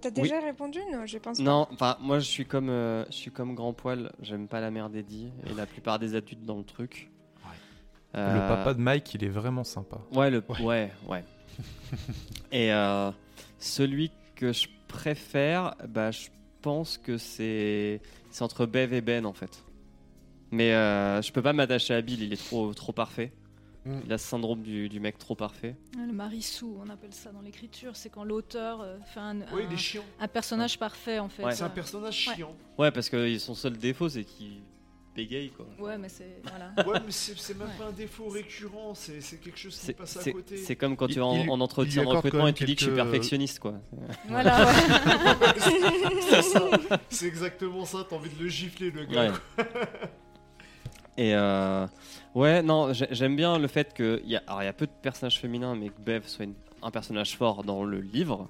G: t'as
B: Oui.
G: déjà répondu? Non, je pense pas.
B: Non, enfin, moi je suis comme, euh, je suis comme grand poil. J'aime pas la mère d'Eddie et la plupart des adultes dans le truc.
E: Le
B: Euh,
E: papa de Mike, il est vraiment sympa.
B: Ouais, le
D: Ouais.
B: ouais, ouais. et euh, celui que je préfère, bah, je pense que c'est c'est entre Bev et Ben en fait. Mais euh, je peux pas m'attacher à Bill, il est trop trop parfait.
D: Mm.
B: Il a ce syndrome du, du mec trop parfait.
C: Le marissou, on appelle ça dans l'écriture, c'est quand l'auteur fait un,
F: Oui,
C: un- personnage parfait en fait.
B: Ouais.
F: C'est un personnage
C: Ouais.
F: chiant.
B: Ouais, parce que son seul défaut c'est qu'il bégaye quoi.
C: Ouais, mais c'est voilà.
F: Ouais, mais c'est même
C: Ouais.
F: pas un défaut récurrent, c'est c'est quelque chose qui passe à
B: c'est-
F: côté.
B: c'est comme quand
D: Il-
B: tu vas en, en entretien de recrutement et tu dis que je suis
D: quelques-
B: perfectionniste quoi.
C: voilà. ouais.
F: c'est exactement ça, t'as envie de le gifler le gars.
B: Ouais. Et euh, ouais, non, j'ai- j'aime bien le fait que il y a, alors il y a peu de personnages féminins, mais que Bev soit une- un personnage fort dans le livre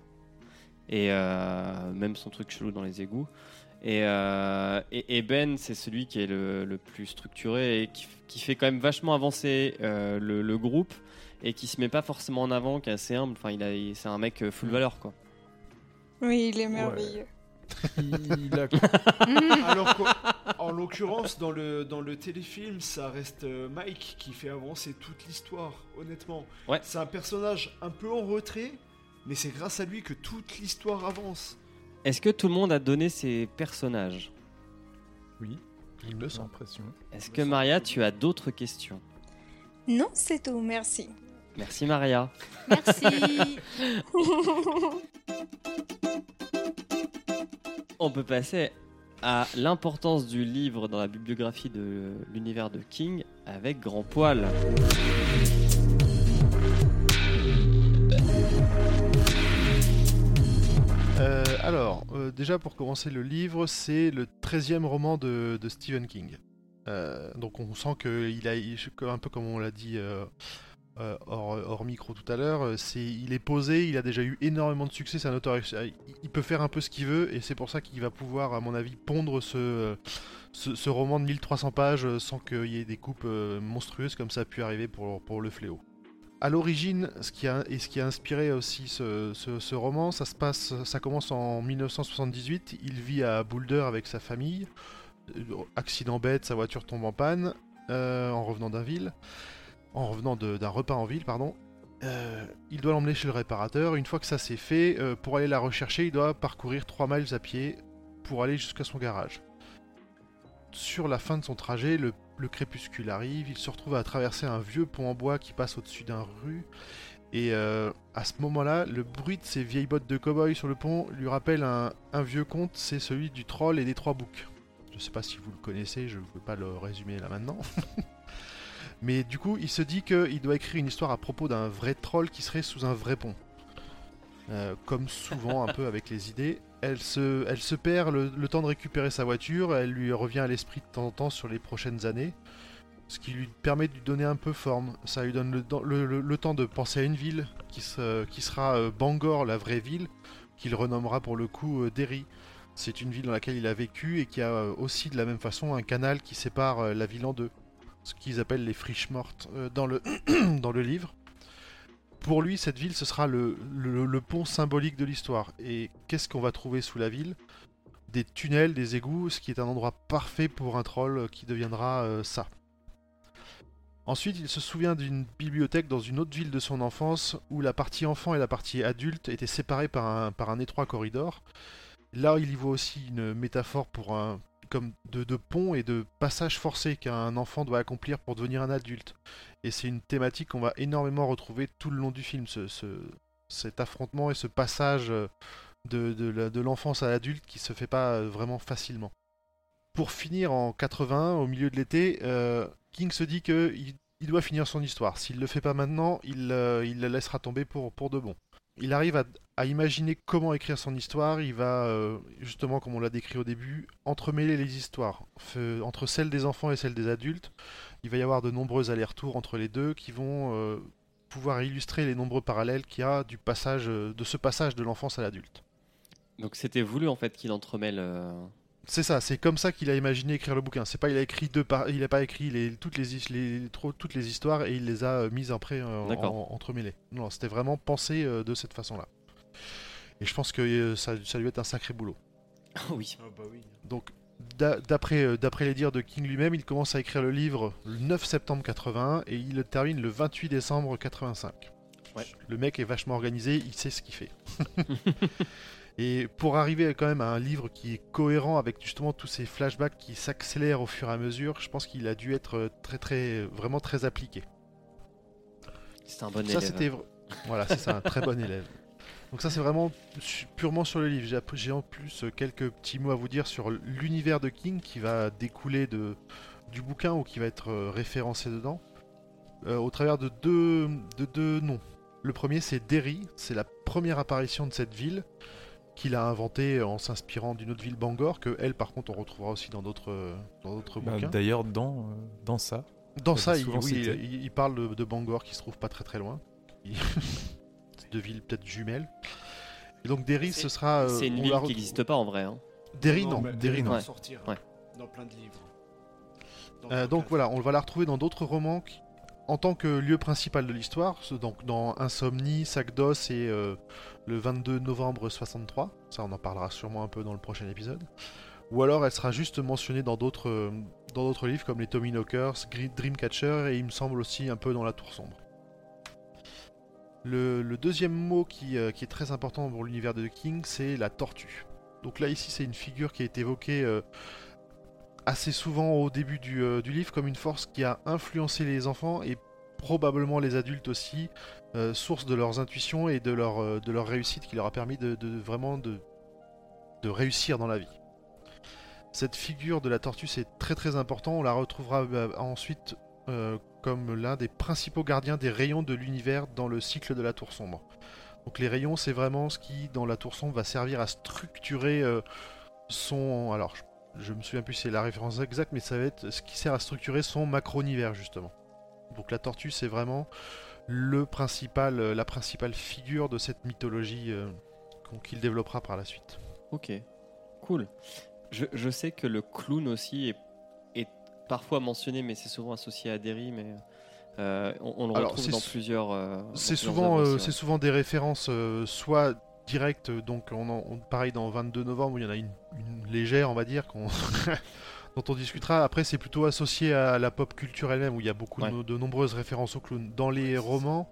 B: et euh, même son truc chelou dans les égouts. Et, euh, et, et Ben, c'est celui qui est le, le plus structuré et qui, qui fait quand même vachement avancer euh, le, le groupe et qui se met pas forcément en avant, qui est assez humble. Enfin, il a, il- c'est un mec euh, full valeur quoi.
G: Oui, il est merveilleux.
E: Il a-
F: Alors qu'en en l'occurrence, dans le, dans le téléfilm, ça reste Mike qui fait avancer toute l'histoire, honnêtement.
B: Ouais.
F: C'est un personnage un peu en retrait, mais c'est grâce à lui que toute l'histoire avance.
B: Est-ce que tout le monde a donné ses personnages?
E: Oui,
D: Il me
E: j'ai
D: semble.
E: l'impression.
B: Est-ce que Maria, tu as d'autres questions?
G: Non, c'est tout, merci.
B: Merci Maria.
C: Merci.
B: On peut passer à l'importance du livre dans la bibliographie de l'univers de King avec Grand Poil.
D: Euh, alors, euh, déjà pour commencer, le livre, c'est le 13e roman de, Stephen King. Euh, donc on sent qu'il a, un peu comme on l'a dit euh, hors, micro tout à l'heure, c'est, il est posé, il a déjà eu énormément de succès, c'est un auteur, il- peut faire un peu ce qu'il veut, et c'est pour ça qu'il va pouvoir, à mon avis, pondre ce, ce, ce roman de 1300 pages sans qu'il y ait des coupes monstrueuses comme ça a pu arriver pour le fléau. À l'origine, ce qui a, et ce qui a inspiré aussi ce, roman, ça commence en 1978. Il vit à Boulder avec sa famille. Euh, Accident bête, sa voiture tombe en panne euh, en revenant d'un d'un repas en ville, pardon. Euh, il doit l'emmener chez le réparateur. Une fois que ça c'est fait, pour aller la rechercher, il doit parcourir 3 miles à pied pour aller jusqu'à son garage. Sur la fin de son trajet, le, le crépuscule arrive, il se retrouve à traverser un vieux pont en bois qui passe au-dessus d'un rue. Et euh, à ce moment-là, le bruit de ces vieilles bottes de cow-boy sur le pont lui rappelle un, vieux conte, c'est celui du troll et des trois boucs. Je sais pas si vous le connaissez, je ne vais pas le résumer là maintenant. Mais du coup, il se dit qu'il doit écrire une histoire à propos d'un vrai troll qui serait sous un vrai pont. Euh, comme souvent un peu avec les idées, elle se, perd le, temps de récupérer sa voiture, elle lui revient à l'esprit de temps en temps sur les prochaines années, ce qui lui permet de lui donner un peu forme. Ça lui donne le, temps- de penser à une ville qui, se- qui sera euh, Bangor, la vraie ville, qu'il renommera pour le coup euh, Derry. C'est une ville dans laquelle il a vécu et qui a euh, aussi de la même façon un canal qui sépare la ville en deux, ce qu'ils appellent les friches mortes dans, le dans le livre. Pour lui, cette ville, ce sera le, pont symbolique de l'histoire. Et qu'est-ce qu'on va trouver sous la ville? Des tunnels, des égouts, ce qui est un endroit parfait pour un troll qui deviendra euh, ça. Ensuite, il se souvient d'une bibliothèque dans une autre ville de son enfance où la partie enfant et la partie adulte étaient séparées par un étroit corridor. Là, il y voit aussi une métaphore pour un comme de, pont et de passage forcé qu'un enfant doit accomplir pour devenir un adulte. Et c'est une thématique qu'on va énormément retrouver tout le long du film, ce, ce- cet affrontement et ce passage euh, de, de l'enfance à l'adulte qui se fait pas euh, vraiment facilement. Pour finir en 80, au milieu de l'été, euh, King se dit que il, doit finir son histoire. S'il le fait pas maintenant, il, il la laissera tomber pour, pour de bon. Il arrive à, imaginer comment écrire son histoire. Il va, euh, justement, comme on l'a décrit au début, entremêler les histoires Fe- entre celles des enfants et celles des adultes. Il va y avoir de nombreux allers-retours entre les deux qui vont euh, pouvoir illustrer les nombreux parallèles qu'il y a du passage, euh, de ce passage de l'enfance à l'adulte.
B: Donc c'était voulu en fait qu'il entremêle. euh,
D: C'est ça, c'est comme ça qu'il a imaginé écrire le bouquin. C'est pas il a écrit deux par... il a pas écrit les, toutes les, his- les- trop- toutes les histoires et il les a euh, mises après euh, en, entremêlées. Non, c'était vraiment pensé euh, de cette façon-là. Et je pense que euh, ça, ça lui est un sacré boulot.
B: oui.
F: Ah bah oui.
D: Donc d'a- d'après d'après les dires de King lui-même, il commence à écrire le livre le 9 septembre 81 et il le termine le 28 décembre 85.
B: Ouais.
D: Le mec est vachement organisé, il sait ce qu'il fait. et pour arriver quand même à un livre qui est cohérent avec justement tous ces flashbacks qui s'accélèrent au fur et à mesure, je pense qu'il a dû être euh, très très vraiment très appliqué.
B: C'est un bon
D: Ça
B: élève.
D: c'était voilà, c'est ça un très bon élève. Donc ça c'est vraiment purement sur le livre. J'ai app- J'ai en plus euh, quelques petits mots à vous dire sur l'univers de King qui va découler de, du bouquin ou qui va être euh, référencé dedans euh, au travers de deux, de deux noms. Le premier c'est Derry, c'est la première apparition de cette ville qu'il a inventée en s'inspirant d'une autre ville Bangor que elle par contre on retrouvera aussi dans d'autres euh, dans d'autres
E: Bah,
D: bouquins.
E: D'ailleurs, dans, euh, dans ça,
D: Dans
E: Ça,
D: il,
E: souvent
D: oui,
E: cité.
D: il, il parle de, de Bangor qui se trouve pas très très loin. Il- deux villes peut-être jumelles. Et donc Derry, ce sera. euh,
B: C'est une ville qui n'existe pas en vrai. hein.
D: Derry, non.
F: mais
D: Derry, non.
B: Ouais.
F: sortir
B: Ouais.
F: dans plein de livres.
D: Euh, donc voilà, on va la retrouver dans d'autres romans qui- en tant que lieu principal de l'histoire, donc dans Insomnie, Sac d'os et euh, le 22 novembre 63. Ça, on en parlera sûrement un peu dans le prochain épisode. Ou alors elle sera juste mentionnée dans d'autres euh, livres comme les Tommy Knockers, Dreamcatcher et il me semble aussi un peu dans La Tour Sombre. Le, deuxième mot qui, euh, qui est très important pour l'univers de King, c'est la tortue. Donc là ici c'est une figure qui est évoquée assez souvent au début du, euh, du livre comme une force qui a influencé les enfants et probablement les adultes aussi, euh, source de leurs intuitions et de leur, euh, de leur réussite qui leur a permis de, vraiment de, de réussir dans la vie. Cette figure de la tortue c'est très très important, on la retrouvera ensuite comme l'un des principaux gardiens des rayons de l'univers dans le cycle de la tour sombre. Donc les rayons c'est vraiment ce qui dans la tour sombre va servir à structurer son... Alors je je me souviens plus si c'est la référence exacte, mais ça va être ce qui sert à structurer son macro-univers justement. Donc la tortue, c'est vraiment le principal, euh, la principale figure de cette mythologie euh, qu'il développera par la suite.
B: Ok, cool. Je, je sais que le clown aussi est, est parfois mentionné, mais c'est souvent associé à Derry, mais euh, on, on le
D: Alors,
B: retrouve
D: c'est
B: dans plusieurs. euh,
D: C'est
B: plusieurs
D: souvent, des références, soit directes, donc on, en- on- pareil dans 22 novembre, où il y en a une, une légère, on va dire, qu'on- dont on discutera. Après, c'est plutôt associé à la pop culture elle-même, où il y a beaucoup de
B: Ouais.
D: no- de, nombreuses références au clown. Dans les romans,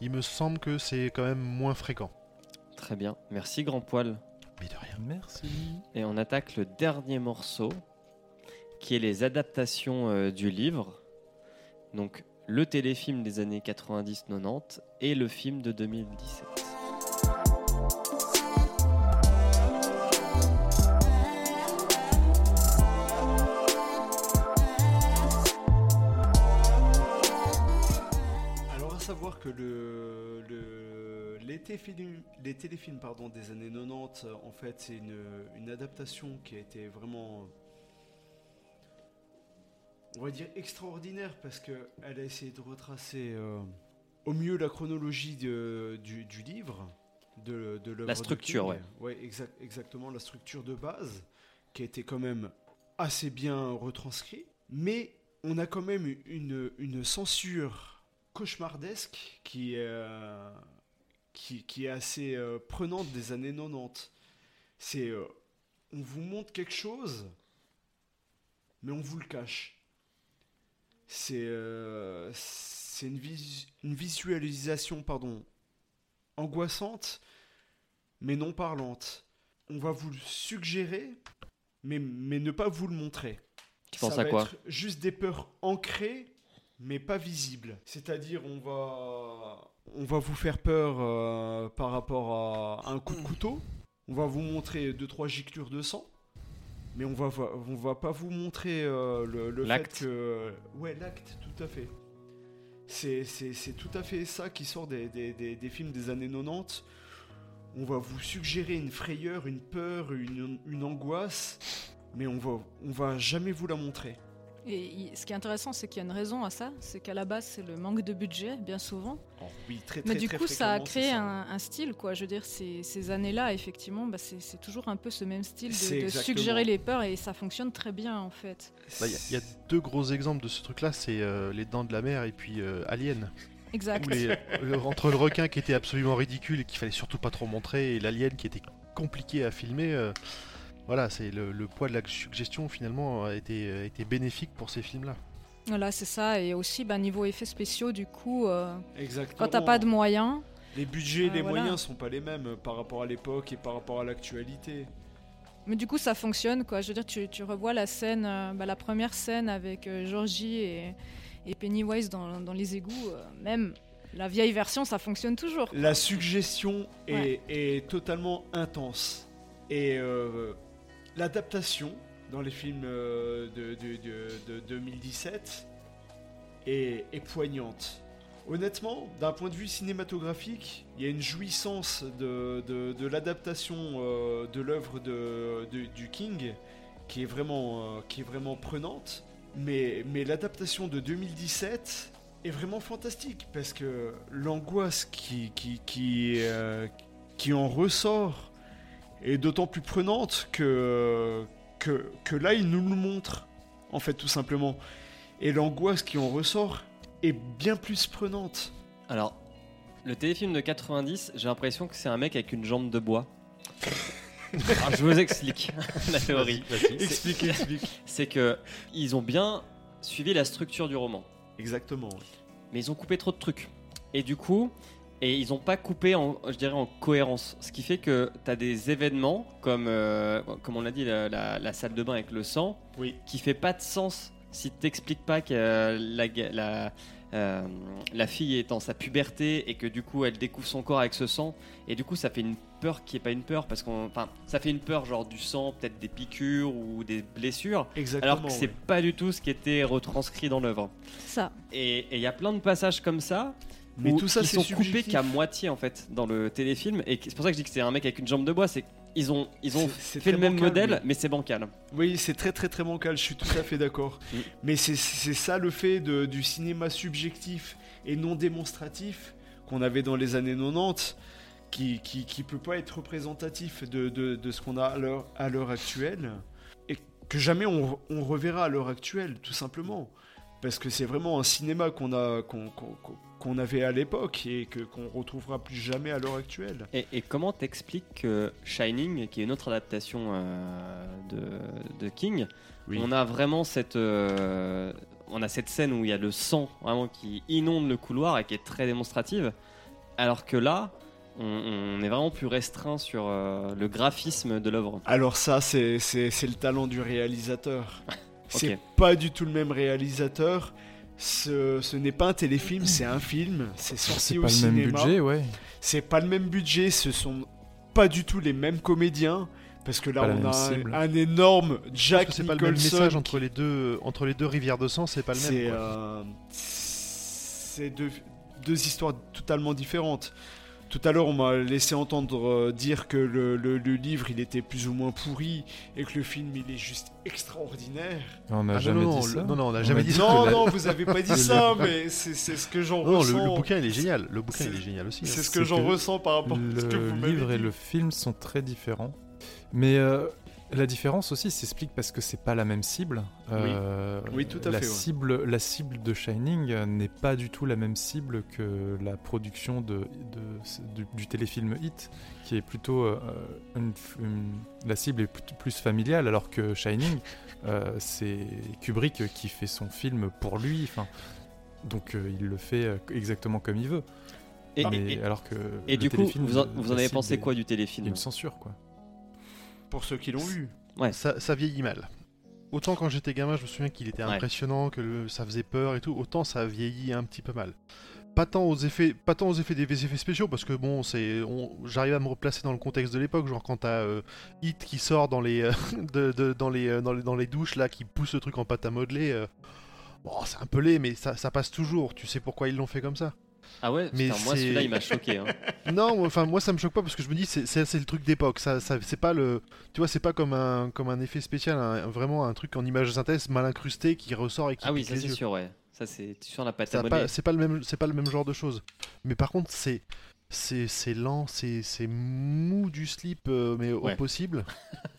D: il me semble que c'est quand même moins fréquent.
B: Très bien, merci Grand Poil.
D: Mais de rien.
E: merci.
B: Et on attaque le dernier morceau, qui est les adaptations euh, du livre. Donc le téléfilm des années 90-90 et le film de 2017.
F: Savoir que le, le- les, téléfilms, les téléfilms pardon, des années 90, euh, en fait, c'est une, une adaptation qui a été vraiment, on va dire, extraordinaire parce qu'elle a essayé de retracer euh, au mieux la chronologie de- du, du livre, de, de
B: La structure, ouais.
F: Exact- exactement, la structure de base, qui a été quand même assez bien retranscrit, mais on a quand même une, une censure cauchemardesque qui, euh, qui, qui est assez euh, prenante des années 90. C'est euh, on vous montre quelque chose, mais on vous le cache. C'est c'est une, vis- une visualisation pardon, angoissante, mais non parlante. On va vous le suggérer, mais, mais ne pas vous le montrer.
B: Tu penses à quoi?
F: être Juste des peurs ancrées, mais pas visibles. C'est-à-dire, on va, on va vous faire peur euh, par rapport à un coup de couteau. On va vous montrer deux trois giclures de sang, mais on va, va- on va pas vous montrer euh, le, le fait
B: L'acte.
F: que, ouais, l'acte, tout à fait. C'est tout à fait ça qui sort des, des- des- des films des années 90. On va vous suggérer une frayeur, une peur, une, une angoisse, mais on va, on va jamais vous la montrer.
C: Et ce qui est intéressant, c'est qu'il y a une raison à ça. C'est qu'à la base, c'est le manque de budget, bien souvent.
F: Oui, très, très,
C: Mais du
F: très
C: coup, ça a créé
F: ça.
C: un, un style, quoi. Je veux dire, ces, ces années-là, effectivement, bah, c'est toujours un peu ce même style de, suggérer les peurs et ça fonctionne très bien, en fait.
D: Bah, Il y a- il y, a deux gros exemples de ce truc-là, c'est euh, les dents de la mer et puis euh, Alien.
C: Exact.
D: Les- le- entre le requin qui était absolument ridicule et qu'il fallait surtout pas trop montrer et l'alien qui était compliqué à filmer, euh, voilà, c'est le, le poids de la suggestion finalement a été, a été bénéfique pour ces films-là.
C: Voilà, c'est ça. Et aussi, bah, niveau effets spéciaux, du coup, euh,
F: Exactement.
C: quand t'as pas de moyens,
F: Les budgets et
C: Ah,
F: les
C: voilà.
F: moyens sont pas les mêmes euh, par rapport à l'époque et par rapport à l'actualité.
C: Mais du coup, ça fonctionne, quoi. Je veux dire, tu, tu revois la scène, euh, bah, la première scène avec euh, Georgie et, et Pennywise dans, dans les égouts. euh, même la vieille version, ça fonctionne toujours.
F: La suggestion est,
C: Ouais.
F: est totalement intense. Et euh, l'adaptation dans les films euh, de, de- de- de 2017 est, poignante. Honnêtement, d'un point de vue cinématographique, il y a une jouissance de, l'adaptation euh, de l'œuvre du King qui est vraiment, euh, prenante. Mais, l'adaptation de 2017 est vraiment fantastique parce que l'angoisse qui en ressort est d'autant plus prenante que, que, que là, il nous le montre, en fait, tout simplement. Et l'angoisse qui en ressort est bien plus prenante.
B: Alors, le téléfilm de 90, j'ai l'impression que c'est un mec avec une jambe de bois. Alors, je vous explique la théorie.
F: Explique, explique.
B: C'est que ils ont bien suivi la structure du roman,
F: Exactement.
B: mais ils ont coupé trop de trucs. Et du coup, et ils n'ont pas coupé, en, je dirais, en cohérence. Ce qui fait que tu as des événements comme, euh, comme on l'a dit, la, la- la salle de bain avec le sang,
F: Oui.
B: qui fait pas de sens si t'expliques pas que euh, la, la, euh, la fille est en sa puberté et que du coup elle découvre son corps avec ce sang et du coup ça fait une peur qui est pas une peur parce qu'on enfin ça fait une peur genre du sang peut-être des piqûres ou des blessures
F: Exactement.
B: alors que c'est
F: ouais.
B: pas du tout ce qui était retranscrit dans l'œuvre
C: Ça.
B: et il y a plein de passages comme ça
F: Mais tout ça,
B: ils sont coupés qu'à moitié en fait dans le téléfilm et c'est pour ça que je dis que c'est un mec avec une jambe de bois c'est qu'ils ont ils ont fait le même
F: bancal,
B: modèle mais c'est bancal
F: Oui, c'est très très très bancal, je suis tout à fait d'accord.
B: Mm.
F: Mais c'est- c'est ça le fait de- du cinéma subjectif et non démonstratif qu'on avait dans les années 90, qui, qui, qui peut pas être représentatif de, de, de ce qu'on a à l'heure- à l'heure actuelle, et que jamais on, on reverra à l'heure actuelle, tout simplement. Parce que c'est vraiment un cinéma qu'on a qu'on avait à l'époque et que qu'on retrouvera plus jamais à l'heure actuelle.
B: Et, et comment t'expliques que Shining, qui est une autre adaptation euh, de, de King,
F: Oui.
B: on a vraiment cette, euh, on a cette scène où il y a le sang vraiment qui inonde le couloir et qui est très démonstrative, alors que là, on, on est vraiment plus restreint sur euh, le graphisme de l'œuvre.
F: Alors ça, c'est le talent du réalisateur. C'est
B: Ok.
F: pas du tout le même réalisateur. Ce, ce n'est pas un téléfilm, c'est un film. C'est sorti
E: C'est
F: au
E: pas le même
F: cinéma.
E: budget, ouais.
F: C'est pas le même budget. Ce sont pas du tout les mêmes comédiens. Parce que là,
E: Pas
F: on a un, un énorme Jack
D: que c'est pas le même
F: Nicholson.
D: message entre les deux, entre les deux rivières de sang, c'est pas le même.
F: C'est euh, c'est deux, deux histoires totalement différentes. Tout à l'heure, on m'a laissé entendre euh, dire que le, le- le livre, il était plus ou moins pourri et que le film, il est juste extraordinaire.
E: On n'a
D: Ah,
E: jamais
D: non, non,
E: dit
D: le-
E: ça.
D: non, non, on n'a jamais dit
E: dit
D: ça.
F: Non,
E: la-
F: non, vous avez pas dit
E: Le-
F: ça, mais c'est c'est ce que j'en
D: Non, non, le,
F: ressens.
D: le bouquin il est génial. Le bouquin
F: C'est-
D: il est génial aussi. hein.
F: C'est ce que j'en ressens par rapport à ce que
E: Le
F: vous m'avez
E: livre et le film sont très différents. Mais euh, la différence aussi s'explique parce que c'est pas la même cible. Euh,
F: Oui, tout à
E: la
F: fait, ouais.
E: Cible, la cible de Shining euh, n'est pas du tout la même cible que la production de, de- du, du téléfilm Hit, qui est plutôt euh, une, une- la cible est plus, familiale, alors que Shining, euh, c'est Kubrick qui fait son film pour lui. Donc euh, il le fait euh, exactement comme il veut.
B: Et,
E: Mais
B: et- et-
E: alors que
B: et du coup, vous en, vous en avez pensé quoi du téléfilm
E: une censure, quoi.
F: Pour ceux qui l'ont lu.
D: Ça, ça vieillit mal. Autant quand j'étais gamin, je me souviens qu'il était
B: Ouais.
D: impressionnant, que le- ça faisait peur et tout. Autant ça vieillit un petit peu mal. Pas tant aux effets, pas tant aux effets des effets spéciaux parce que bon, c'est, on- j'arrive à me replacer dans le contexte de l'époque, genre quand t'as euh, Hit qui sort dans les, euh, de- de- dans les, euh, dans les, dans les douches là, qui pousse le truc en pâte à modeler. euh, Bon, c'est un peu laid, mais ça, ça passe toujours. Tu sais pourquoi ils l'ont fait comme ça.
B: Ah ouais,
D: Mais
B: Putain, moi celui-là il m'a choqué. hein.
D: Non, moi- enfin moi ça me choque pas parce que je me dis c'est c'est c'est le truc d'époque. Ça, ça c'est pas le, tu vois, c'est pas comme un comme un effet spécial, un- vraiment un truc en image de synthèse mal incrusté qui ressort et qui
B: Ah oui,
D: pique
B: ça
D: les
B: c'est
D: yeux.
B: sûr, ouais. Ça c'est sur la pâte à
D: pas- C'est pas le même, c'est pas le même genre de choses. Mais par contre c'est c'est c'est lent, c'est c'est mou du slip, euh, mais
B: Ouais.
D: au possible.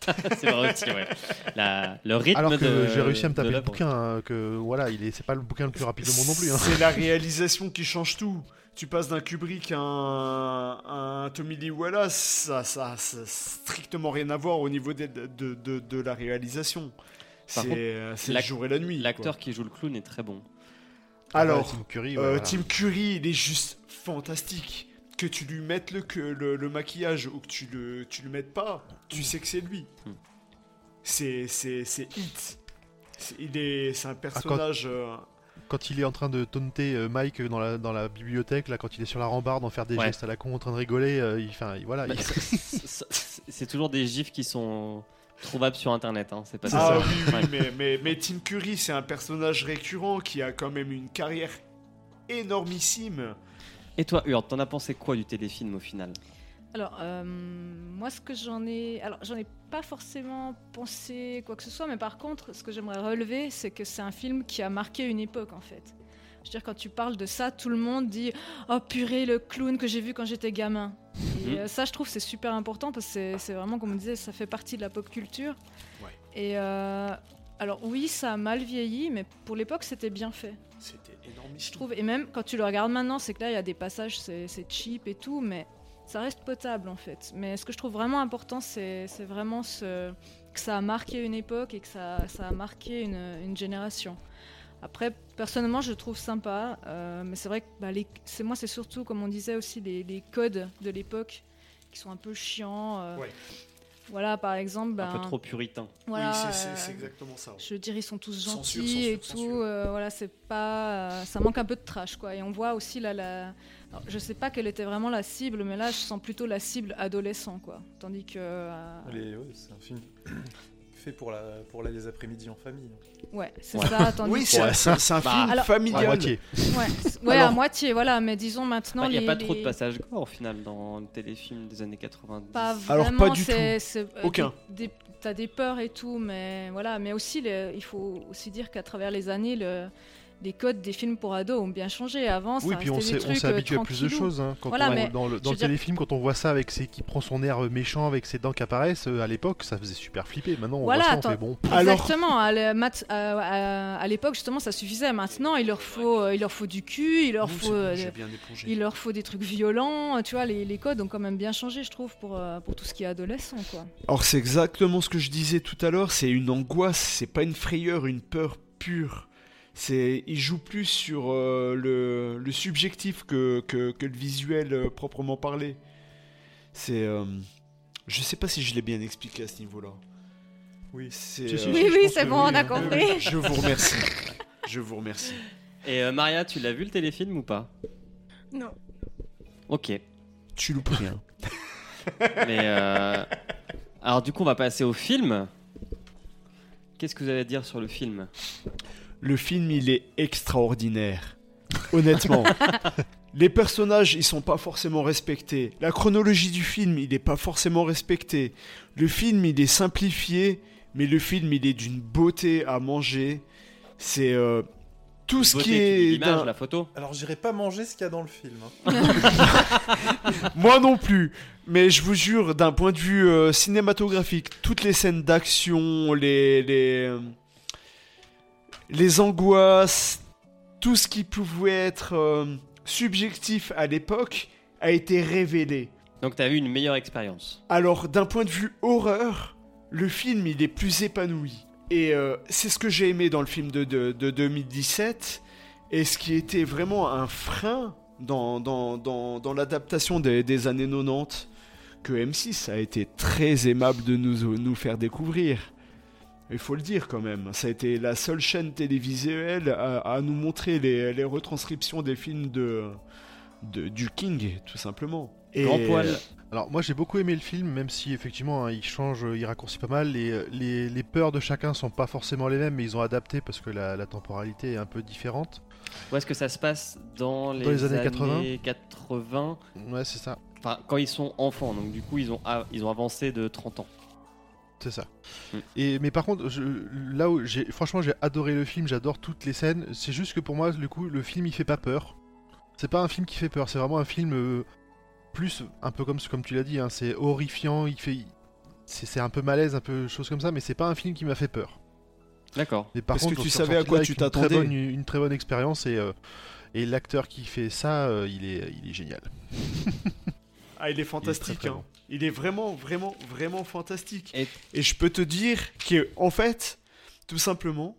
B: c'est vrai aussi, ouais. La- le rythme
D: Alors que
B: de-
D: j'ai réussi à me taper le bouquin, hein, que voilà, il est, c'est pas le bouquin le plus rapide au monde non plus. hein.
F: C'est la réalisation qui change tout. Tu passes d'un Kubrick à un, à un Tommy Lee Wallace, ça, ça, ça a strictement rien à voir au niveau de, de, de, de la réalisation. C'est euh, c'est le jour et la nuit.
B: L'acteur qui joue le clown est très bon.
F: Alors,
D: Tim Curry, ouais,
F: euh,
D: voilà.
F: Tim Curry, il est juste fantastique. Que tu lui mettes le, que le, le maquillage ou que tu le, tu le mettes pas, tu sais que c'est lui.
B: Hmm.
F: C'est c'est c'est hit. C'est- Il est, c'est un personnage. euh,
D: quand il est en train de taunter euh, Mike dans la, dans la bibliothèque, là, quand il est sur la rambarde, en faire des
B: Ouais.
D: gestes à la con, en train de rigoler, euh, il, voilà.
B: Bah,
D: il-
B: c'est- c'est c'est toujours des gifs qui sont trouvables sur internet. Hein. C'est pas
F: Ah
B: ça.
F: oui, oui,
B: Ouais.
F: mais, mais, mais Tim Curry, c'est un personnage récurrent qui a quand même une carrière énormissime.
B: Et toi, Hurt, t'en as pensé quoi du téléfilm au final?
C: Alors, euh, moi, ce que j'en ai. Alors, j'en ai pas forcément pensé quoi que ce soit, mais par contre, ce que j'aimerais relever, c'est que c'est un film qui a marqué une époque, en fait. Je veux dire, quand tu parles de ça, tout le monde dit Oh purée, le clown que j'ai vu quand j'étais gamin. Et
B: Mhm.
C: euh, ça, je trouve, c'est super important parce que c'est- vraiment, comme on disait, ça fait partie de la pop culture.
F: Ouais.
C: Et euh, alors, oui, ça a mal vieilli, mais pour l'époque, c'était bien fait.
F: C'était.
C: Je trouve, et même quand tu le regardes maintenant, c'est que là, il y a des passages, c'est cheap et tout, mais ça reste potable en fait. Mais ce que je trouve vraiment important, c'est vraiment ce, que ça a marqué une époque et que ça, ça a marqué une, une génération. Après, personnellement, je le trouve sympa, euh, mais c'est vrai que bah, les- moi, c'est surtout, comme on disait aussi, les, les codes de l'époque qui sont un peu chiants. euh.
F: Ouais.
C: Voilà, par exemple, ben,
B: Un peu trop puritain.
C: voilà,
F: oui, c'est-
C: euh,
F: c'est exactement ça.
C: je veux dire, ils sont tous
F: Censure,
C: gentils et
F: censure,
C: tout. euh, voilà, c'est pas. euh, ça manque un peu de trash, quoi. Et on voit aussi là, la. alors, je sais pas quelle était vraiment la cible, mais là, je sens plutôt la cible adolescent, quoi. Tandis que. euh,
E: ouais, c'est un film fait pour, la, pour la- les après-midi en famille.
C: ouais, c'est
B: Ouais.
C: ça. Tandis
F: Oui, c'est c'est- c'est un
B: Bah,
F: film
C: alors-
D: à
F: familial.
D: moitié.
C: Ouais, ouais, à
F: Alors-
C: moitié, voilà. Mais disons maintenant.
B: Il n'y
C: les-
B: a pas trop de passages gore au final dans le téléfilm des années 90.
C: Pas
F: Alors,
C: vraiment,
F: pas du
C: c'est, euh,
F: Aucun.
C: T'as des peurs et tout, mais voilà. Mais aussi, le- il faut aussi dire qu'à travers les années, le- les codes des films pour ados ont bien changé. Avant,
D: Oui,
C: ça
D: puis on s'est on
C: trucs,
D: s'est
C: euh,
D: habitué à plus de choses. hein, quand
C: Voilà,
D: on-
C: mais
D: dans le,
C: je
D: dans
C: veux
D: le
C: dire-
D: téléfilm, quand on voit ça avec ses, qui prend son air méchant avec ses dents qui apparaissent, euh, à l'époque, ça faisait super flipper. Maintenant, on
C: Voilà,
D: voit ça, on fait bon.
F: Alors-
C: Exactement. Mat- à- l'époque, justement, ça suffisait. Maintenant, il leur faut, euh, il leur faut du cul, il leur
F: Non,
C: faut,
F: bon,
C: euh, il leur faut des trucs violents. Tu vois, les, les codes ont quand même bien changé, je trouve, pour, euh, pour tout ce qui est adolescent, quoi.
F: Alors c'est exactement ce que je disais tout à l'heure, c'est une angoisse, c'est pas une frayeur, une peur pure. C'est, il joue plus sur euh, le, le subjectif que, que, que le visuel euh, proprement parlé. C'est, euh, je sais pas si je l'ai bien expliqué à ce niveau-là.
E: Oui.
F: C'est, euh,
C: Oui, oui, c'est bon,
D: oui,
C: on a
D: hein.
C: compris.
F: je vous remercie. Je vous remercie.
B: Et euh, Maria, tu l'as vu le téléfilm ou pas?
G: Non.
B: Ok.
F: Tu loupes rien.
B: Mais euh, alors du coup, on va passer au film. Qu'est-ce que vous allez dire sur le film?
F: Le film, il est extraordinaire. Honnêtement. Les personnages, ils sont pas forcément respectés. La chronologie du film, il est pas forcément respecté. Le film, il est simplifié, mais le film, il est d'une beauté à manger. C'est euh, tout ce
B: Beauté,
F: qui est.
B: l'image, la photo.
E: Alors, j'irai pas manger ce qu'il y a dans le film. hein.
F: Moi non plus. Mais je vous jure, d'un point de vue euh, cinématographique, toutes les scènes d'action, les, les, euh, les angoisses, tout ce qui pouvait être euh, subjectif à l'époque a été révélé.
B: Donc t'as eu une meilleure expérience.
F: Alors, d'un point de vue horreur, le film, il est plus épanoui. Et euh, c'est ce que j'ai aimé dans le film de, de, de 2017. Et ce qui était vraiment un frein dans, dans, dans, dans l'adaptation des, des années 90, que M6 a été très aimable de nous, nous faire découvrir. Il faut le dire quand même, ça a été la seule chaîne télévisuelle à, à nous montrer les, les retranscriptions des films de, de- du King, tout simplement. Et-
B: Grand poil.
D: Alors moi j'ai beaucoup aimé le film, même si effectivement hein, il change, il raccourcit pas mal. Les, les, les peurs de chacun sont pas forcément les mêmes, mais ils ont adapté parce que la, la temporalité est un peu différente.
B: Où est-ce que ça se passe dans les,
D: les années 80.
B: 80
D: Ouais, c'est ça,
B: Enfin, quand ils sont enfants, donc du coup, ils ont, ils ont avancé de 30 ans.
D: C'est ça.
B: Mm.
D: Et mais par contre, je- là où j'ai, franchement j'ai adoré le film, j'adore toutes les scènes. C'est juste que pour moi, le coup, le film il fait pas peur. C'est pas un film qui fait peur, c'est vraiment un film euh, plus un peu comme comme tu l'as dit, hein, c'est horrifiant, il fait, c'est, c'est un peu malaise, un peu chose comme ça, mais c'est pas un film qui m'a fait peur.
B: D'accord.
D: Mais par
F: Parce que
D: contre,
F: tu
D: on s'est
F: savais à quoi tu
D: avec une très
F: t'attendais.
D: bonne- Une, très bonne expérience et, euh, et l'acteur qui fait ça, euh, il, est, il est génial.
F: Ah, il est fantastique.
D: très
F: hein.
D: bon.
F: Il est vraiment, vraiment, vraiment fantastique.
B: Et-
F: Et, je peux te dire qu'en fait, tout simplement,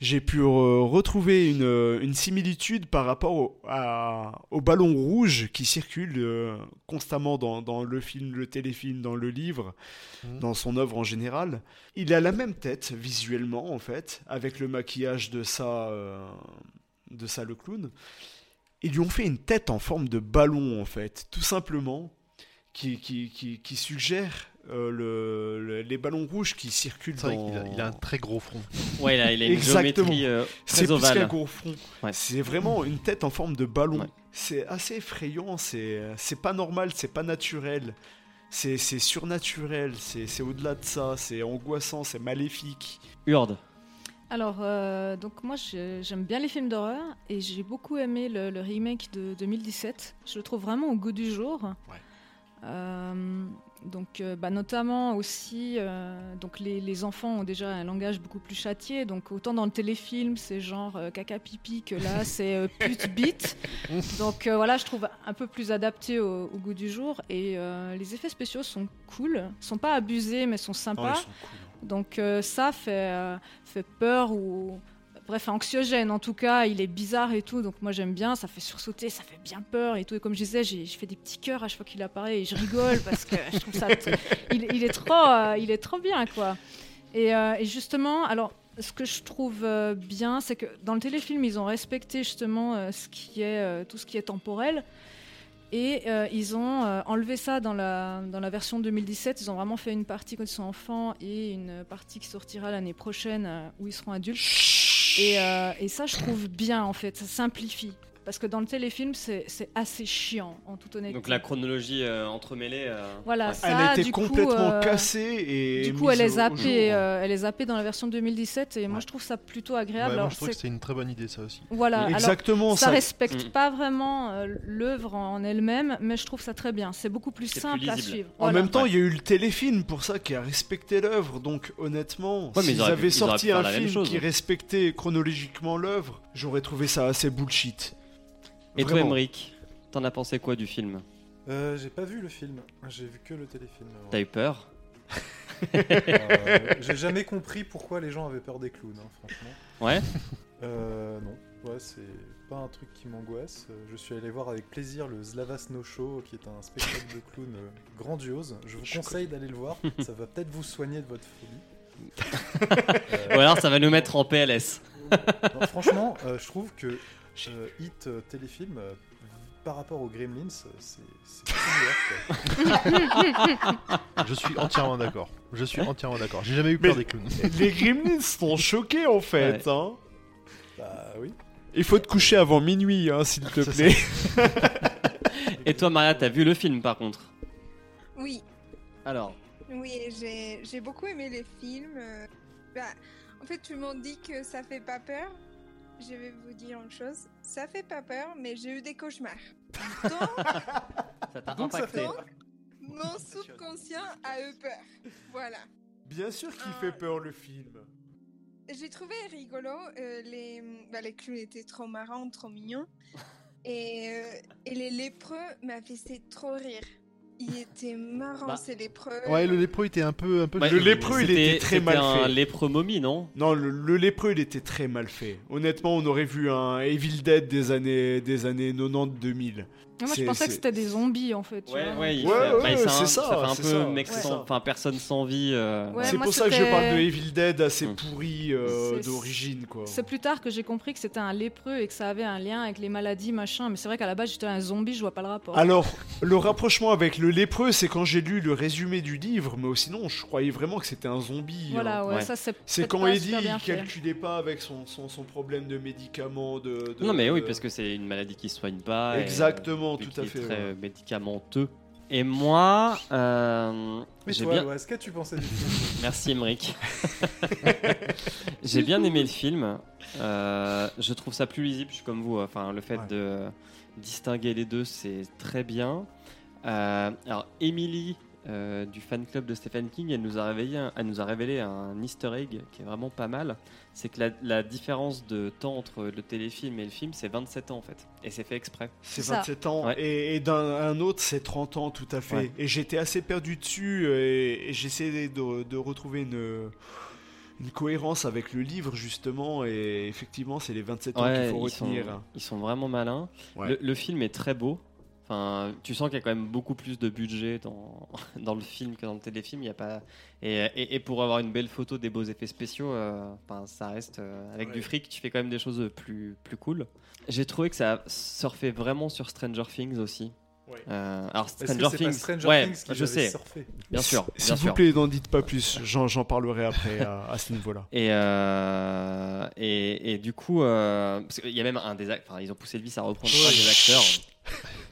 F: j'ai pu euh, retrouver une, euh, une similitude par rapport au, à- au ballon rouge qui circule euh, constamment dans, dans le film, le téléfilm, dans le livre,
D: Mhm.
F: dans son œuvre en général. Il a la même tête visuellement, en fait, avec le maquillage de ça, euh, de ça le clown. Ils lui ont fait une tête en forme de ballon, en fait, tout simplement, qui, qui, qui, qui suggère euh, le, le- les ballons rouges qui circulent dans...
D: qu'il a, il a un très gros front.
B: Ouais, là, il a une
F: Exactement.
B: géométrie euh,
F: C'est
B: très
F: plus qu'un gros front.
B: Ouais.
F: C'est vraiment une tête en forme de ballon.
B: Ouais.
F: C'est assez effrayant. C'est c'est pas normal. C'est pas naturel. C'est c'est surnaturel. C'est c'est au-delà de ça. C'est angoissant. C'est maléfique.
B: Urde.
C: Alors, euh, donc moi j'ai- j'aime bien les films d'horreur et j'ai beaucoup aimé le, le remake de 2017. Je le trouve vraiment au goût du jour.
F: Ouais.
C: Euh, donc, euh, bah, notamment aussi, euh, donc les, les enfants ont déjà un langage beaucoup plus châtié. Donc, autant dans le téléfilm, c'est genre caca pipi que là, c'est pute bite. Donc voilà, je trouve un peu plus adapté au, au goût du jour. Et les effets spéciaux sont cool, sont pas abusés, mais sont
F: Oh,
C: sympas.
F: ils sont cool.
C: Donc ça fait, fait peur ou bref anxiogène. En tout cas il est bizarre et tout. Donc moi j'aime bien. Ça fait sursauter ça fait bien peur et tout. Et comme je disais je fais des petits cœurs à chaque fois qu'il apparaît et je rigole parce que je trouve ça il, est trop euh, il est trop bien quoi. Et, euh, et justement alors ce que je trouve euh, bien c'est que dans le téléfilm ils ont respecté justement ce qui est tout ce qui est temporel. Et ils ont enlevé ça dans la, dans la version 2017. Ils ont vraiment fait une partie quand ils sont enfants et une partie qui sortira l'année prochaine où ils seront adultes. Et, euh, et ça, je trouve bien en fait. Ça simplifie. Parce que dans le téléfilm, c'est c'est assez chiant, en toute honnêteté.
B: Donc la chronologie euh, entremêlée. euh,
C: Voilà,
B: ouais.
C: ça,
F: Elle a été
C: du coup,
F: complètement
C: euh,
F: cassée et.
C: Du coup, elle est zappée,
F: jour.
C: euh, elle est zappée dans la version 2017 et moi je trouve ça plutôt
D: Ouais,
C: agréable.
D: moi
C: Alors,
D: je trouve que
C: c'est-
D: une très bonne idée ça aussi.
C: voilà, alors,
F: Exactement
C: ça
F: ça.
C: respecte
B: Mm.
C: pas vraiment euh, l'œuvre en elle-même, mais je trouve ça très bien. C'est beaucoup plus simple
B: plus
C: à suivre.
F: En même temps, il y a eu le téléfilm pour ça qui a respecté l'œuvre. Donc honnêtement, s'ils avaient sorti un film qui respectait chronologiquement l'œuvre, j'aurais trouvé ça assez bullshit.
B: Et toi. Emmerich, t'en as pensé quoi du film?
E: Euh, j'ai pas vu le film, j'ai vu que le téléfilm.
B: T'as eu peur?
E: Euh, j'ai jamais compris pourquoi les gens avaient peur des clowns, hein, franchement.
B: Ouais?
E: Euh, non, ouais, c'est pas un truc qui m'angoisse. Euh, Je suis allé voir avec plaisir le Slava Snow Show, qui est un spectacle de clown euh, grandiose. Je vous conseille d'aller le voir, ça va peut-être vous soigner de votre folie. Euh,
B: Ou alors ça va nous mettre en PLS.
E: non, franchement, euh, je trouve que euh, Hit euh, téléfilm, euh, par rapport aux Gremlins, c'est.
D: Je suis entièrement d'accord. Je suis entièrement d'accord. J'ai jamais eu peur
F: Mais-
D: des clowns.
F: Les Gremlins sont choqués en fait.
B: Ouais.
F: Hein.
E: Bah oui.
F: Il faut te coucher avant minuit, hein, s'il te plaît.
B: Et toi, Maria, t'as vu le film par contre?
G: Oui,
B: Alors,
G: oui, j'ai beaucoup aimé les films. bah, en fait, tout le monde dit que ça fait pas peur. Je vais vous dire une chose, ça fait pas peur, mais j'ai eu des cauchemars. Donc,
B: ça t'a impacté.
E: fait-
G: donc, mon subconscient a eu peur. Voilà.
F: Bien sûr qu'il fait peur le film.
G: J'ai trouvé rigolo, euh, les, bah, les clowns étaient trop marrants, trop mignons. Et, euh, et les lépreux m'avaient fait trop rire. Ils étaient marrants,
B: Bah.
G: ces lépreux.
D: Ouais, le lépreux était un peu, un peu.
F: Le lépreux, il était très mal
B: c'était un
F: fait.
B: lépreux momie, non?
F: Non, le, le lépreux, il était très mal fait. Honnêtement, on aurait vu un Evil Dead des années, des années 90-2000.
C: Moi, je pensais que c'était des zombies en fait. tu
B: Ouais,
C: vois.
B: ouais, il
F: Ouais,
B: bah, c'est un-
F: ça,
B: fait un peu
F: ça,
B: enfin personne sans vie. euh,
C: Ouais,
F: c'est pour ça que je parle de Evil Dead assez
B: Mm.
F: pourri euh, d'origine, quoi.
C: C'est plus tard que j'ai compris que c'était un lépreux et que ça avait un lien avec les maladies, machin. Mais c'est vrai qu'à la base, j'étais un zombie, je vois pas le rapport.
F: Alors, le rapprochement avec le lépreux, c'est quand j'ai lu le résumé du livre, mais sinon, je croyais vraiment que c'était un zombie. hein.
C: voilà, ouais,
B: Ouais.
C: ça c'est.
F: C'est quand Eddie il calculait pas avec son, son, son problème de médicaments, de, de-
B: Non mais oui, parce que c'est une maladie qui se soigne pas.
F: Exactement, tout à fait,
B: Très
F: ouais.
B: médicamenteux. Et moi, euh,
E: Mais
B: j'ai
E: toi,
B: bien.
E: Qu'est-ce que tu pensais du film
B: Merci Emmerich. J'ai bien aimé le film. Euh, je trouve ça plus lisible, je suis comme vous. Enfin, le fait
E: Ouais.
B: de distinguer les deux, c'est très bien. Euh, alors, Emily euh, du fan club de Stephen King, elle nous a révélé un, elle nous a révélé un Easter egg qui est vraiment pas mal. C'est que la, la différence de temps entre le téléfilm et le film, c'est 27 ans en fait. Et c'est fait exprès.
F: C'est
C: C'est ça.
F: 27 ans.
B: Ouais.
F: Et, et d'un un autre, c'est 30 ans, tout à fait.
B: Ouais.
F: Et j'étais assez perdu dessus, euh, et, et j'essayais de, de retrouver une, une cohérence avec le livre, justement. Et effectivement, c'est les 27 ans qu'il faut
B: ils sont,
F: retenir.
B: ils sont vraiment malins.
F: Ouais.
B: Le, le film est très beau. Enfin, tu sens qu'il y a quand même beaucoup plus de budget dans, dans le film que dans le téléfilm. Il y a pas et, et, et pour avoir une belle photo, des beaux effets spéciaux, euh, enfin, ça reste euh, avec
F: Ouais.
B: du fric. Tu fais quand même des choses plus plus cool. J'ai trouvé que ça surfait vraiment sur Stranger Things aussi.
F: Ouais.
B: Euh, alors Stranger Things,
E: pas Stranger
B: ouais,
E: Things qui
B: je sais,
E: surfé
B: bien sûr,
F: S'il vous plaît, n'en dites pas plus. J'en j'en parlerai après à, à ce niveau-là.
B: Et, euh, et, et du coup, euh, parce qu'il y a même un des acteurs, enfin, ils ont poussé le vice à reprendre trois des acteurs.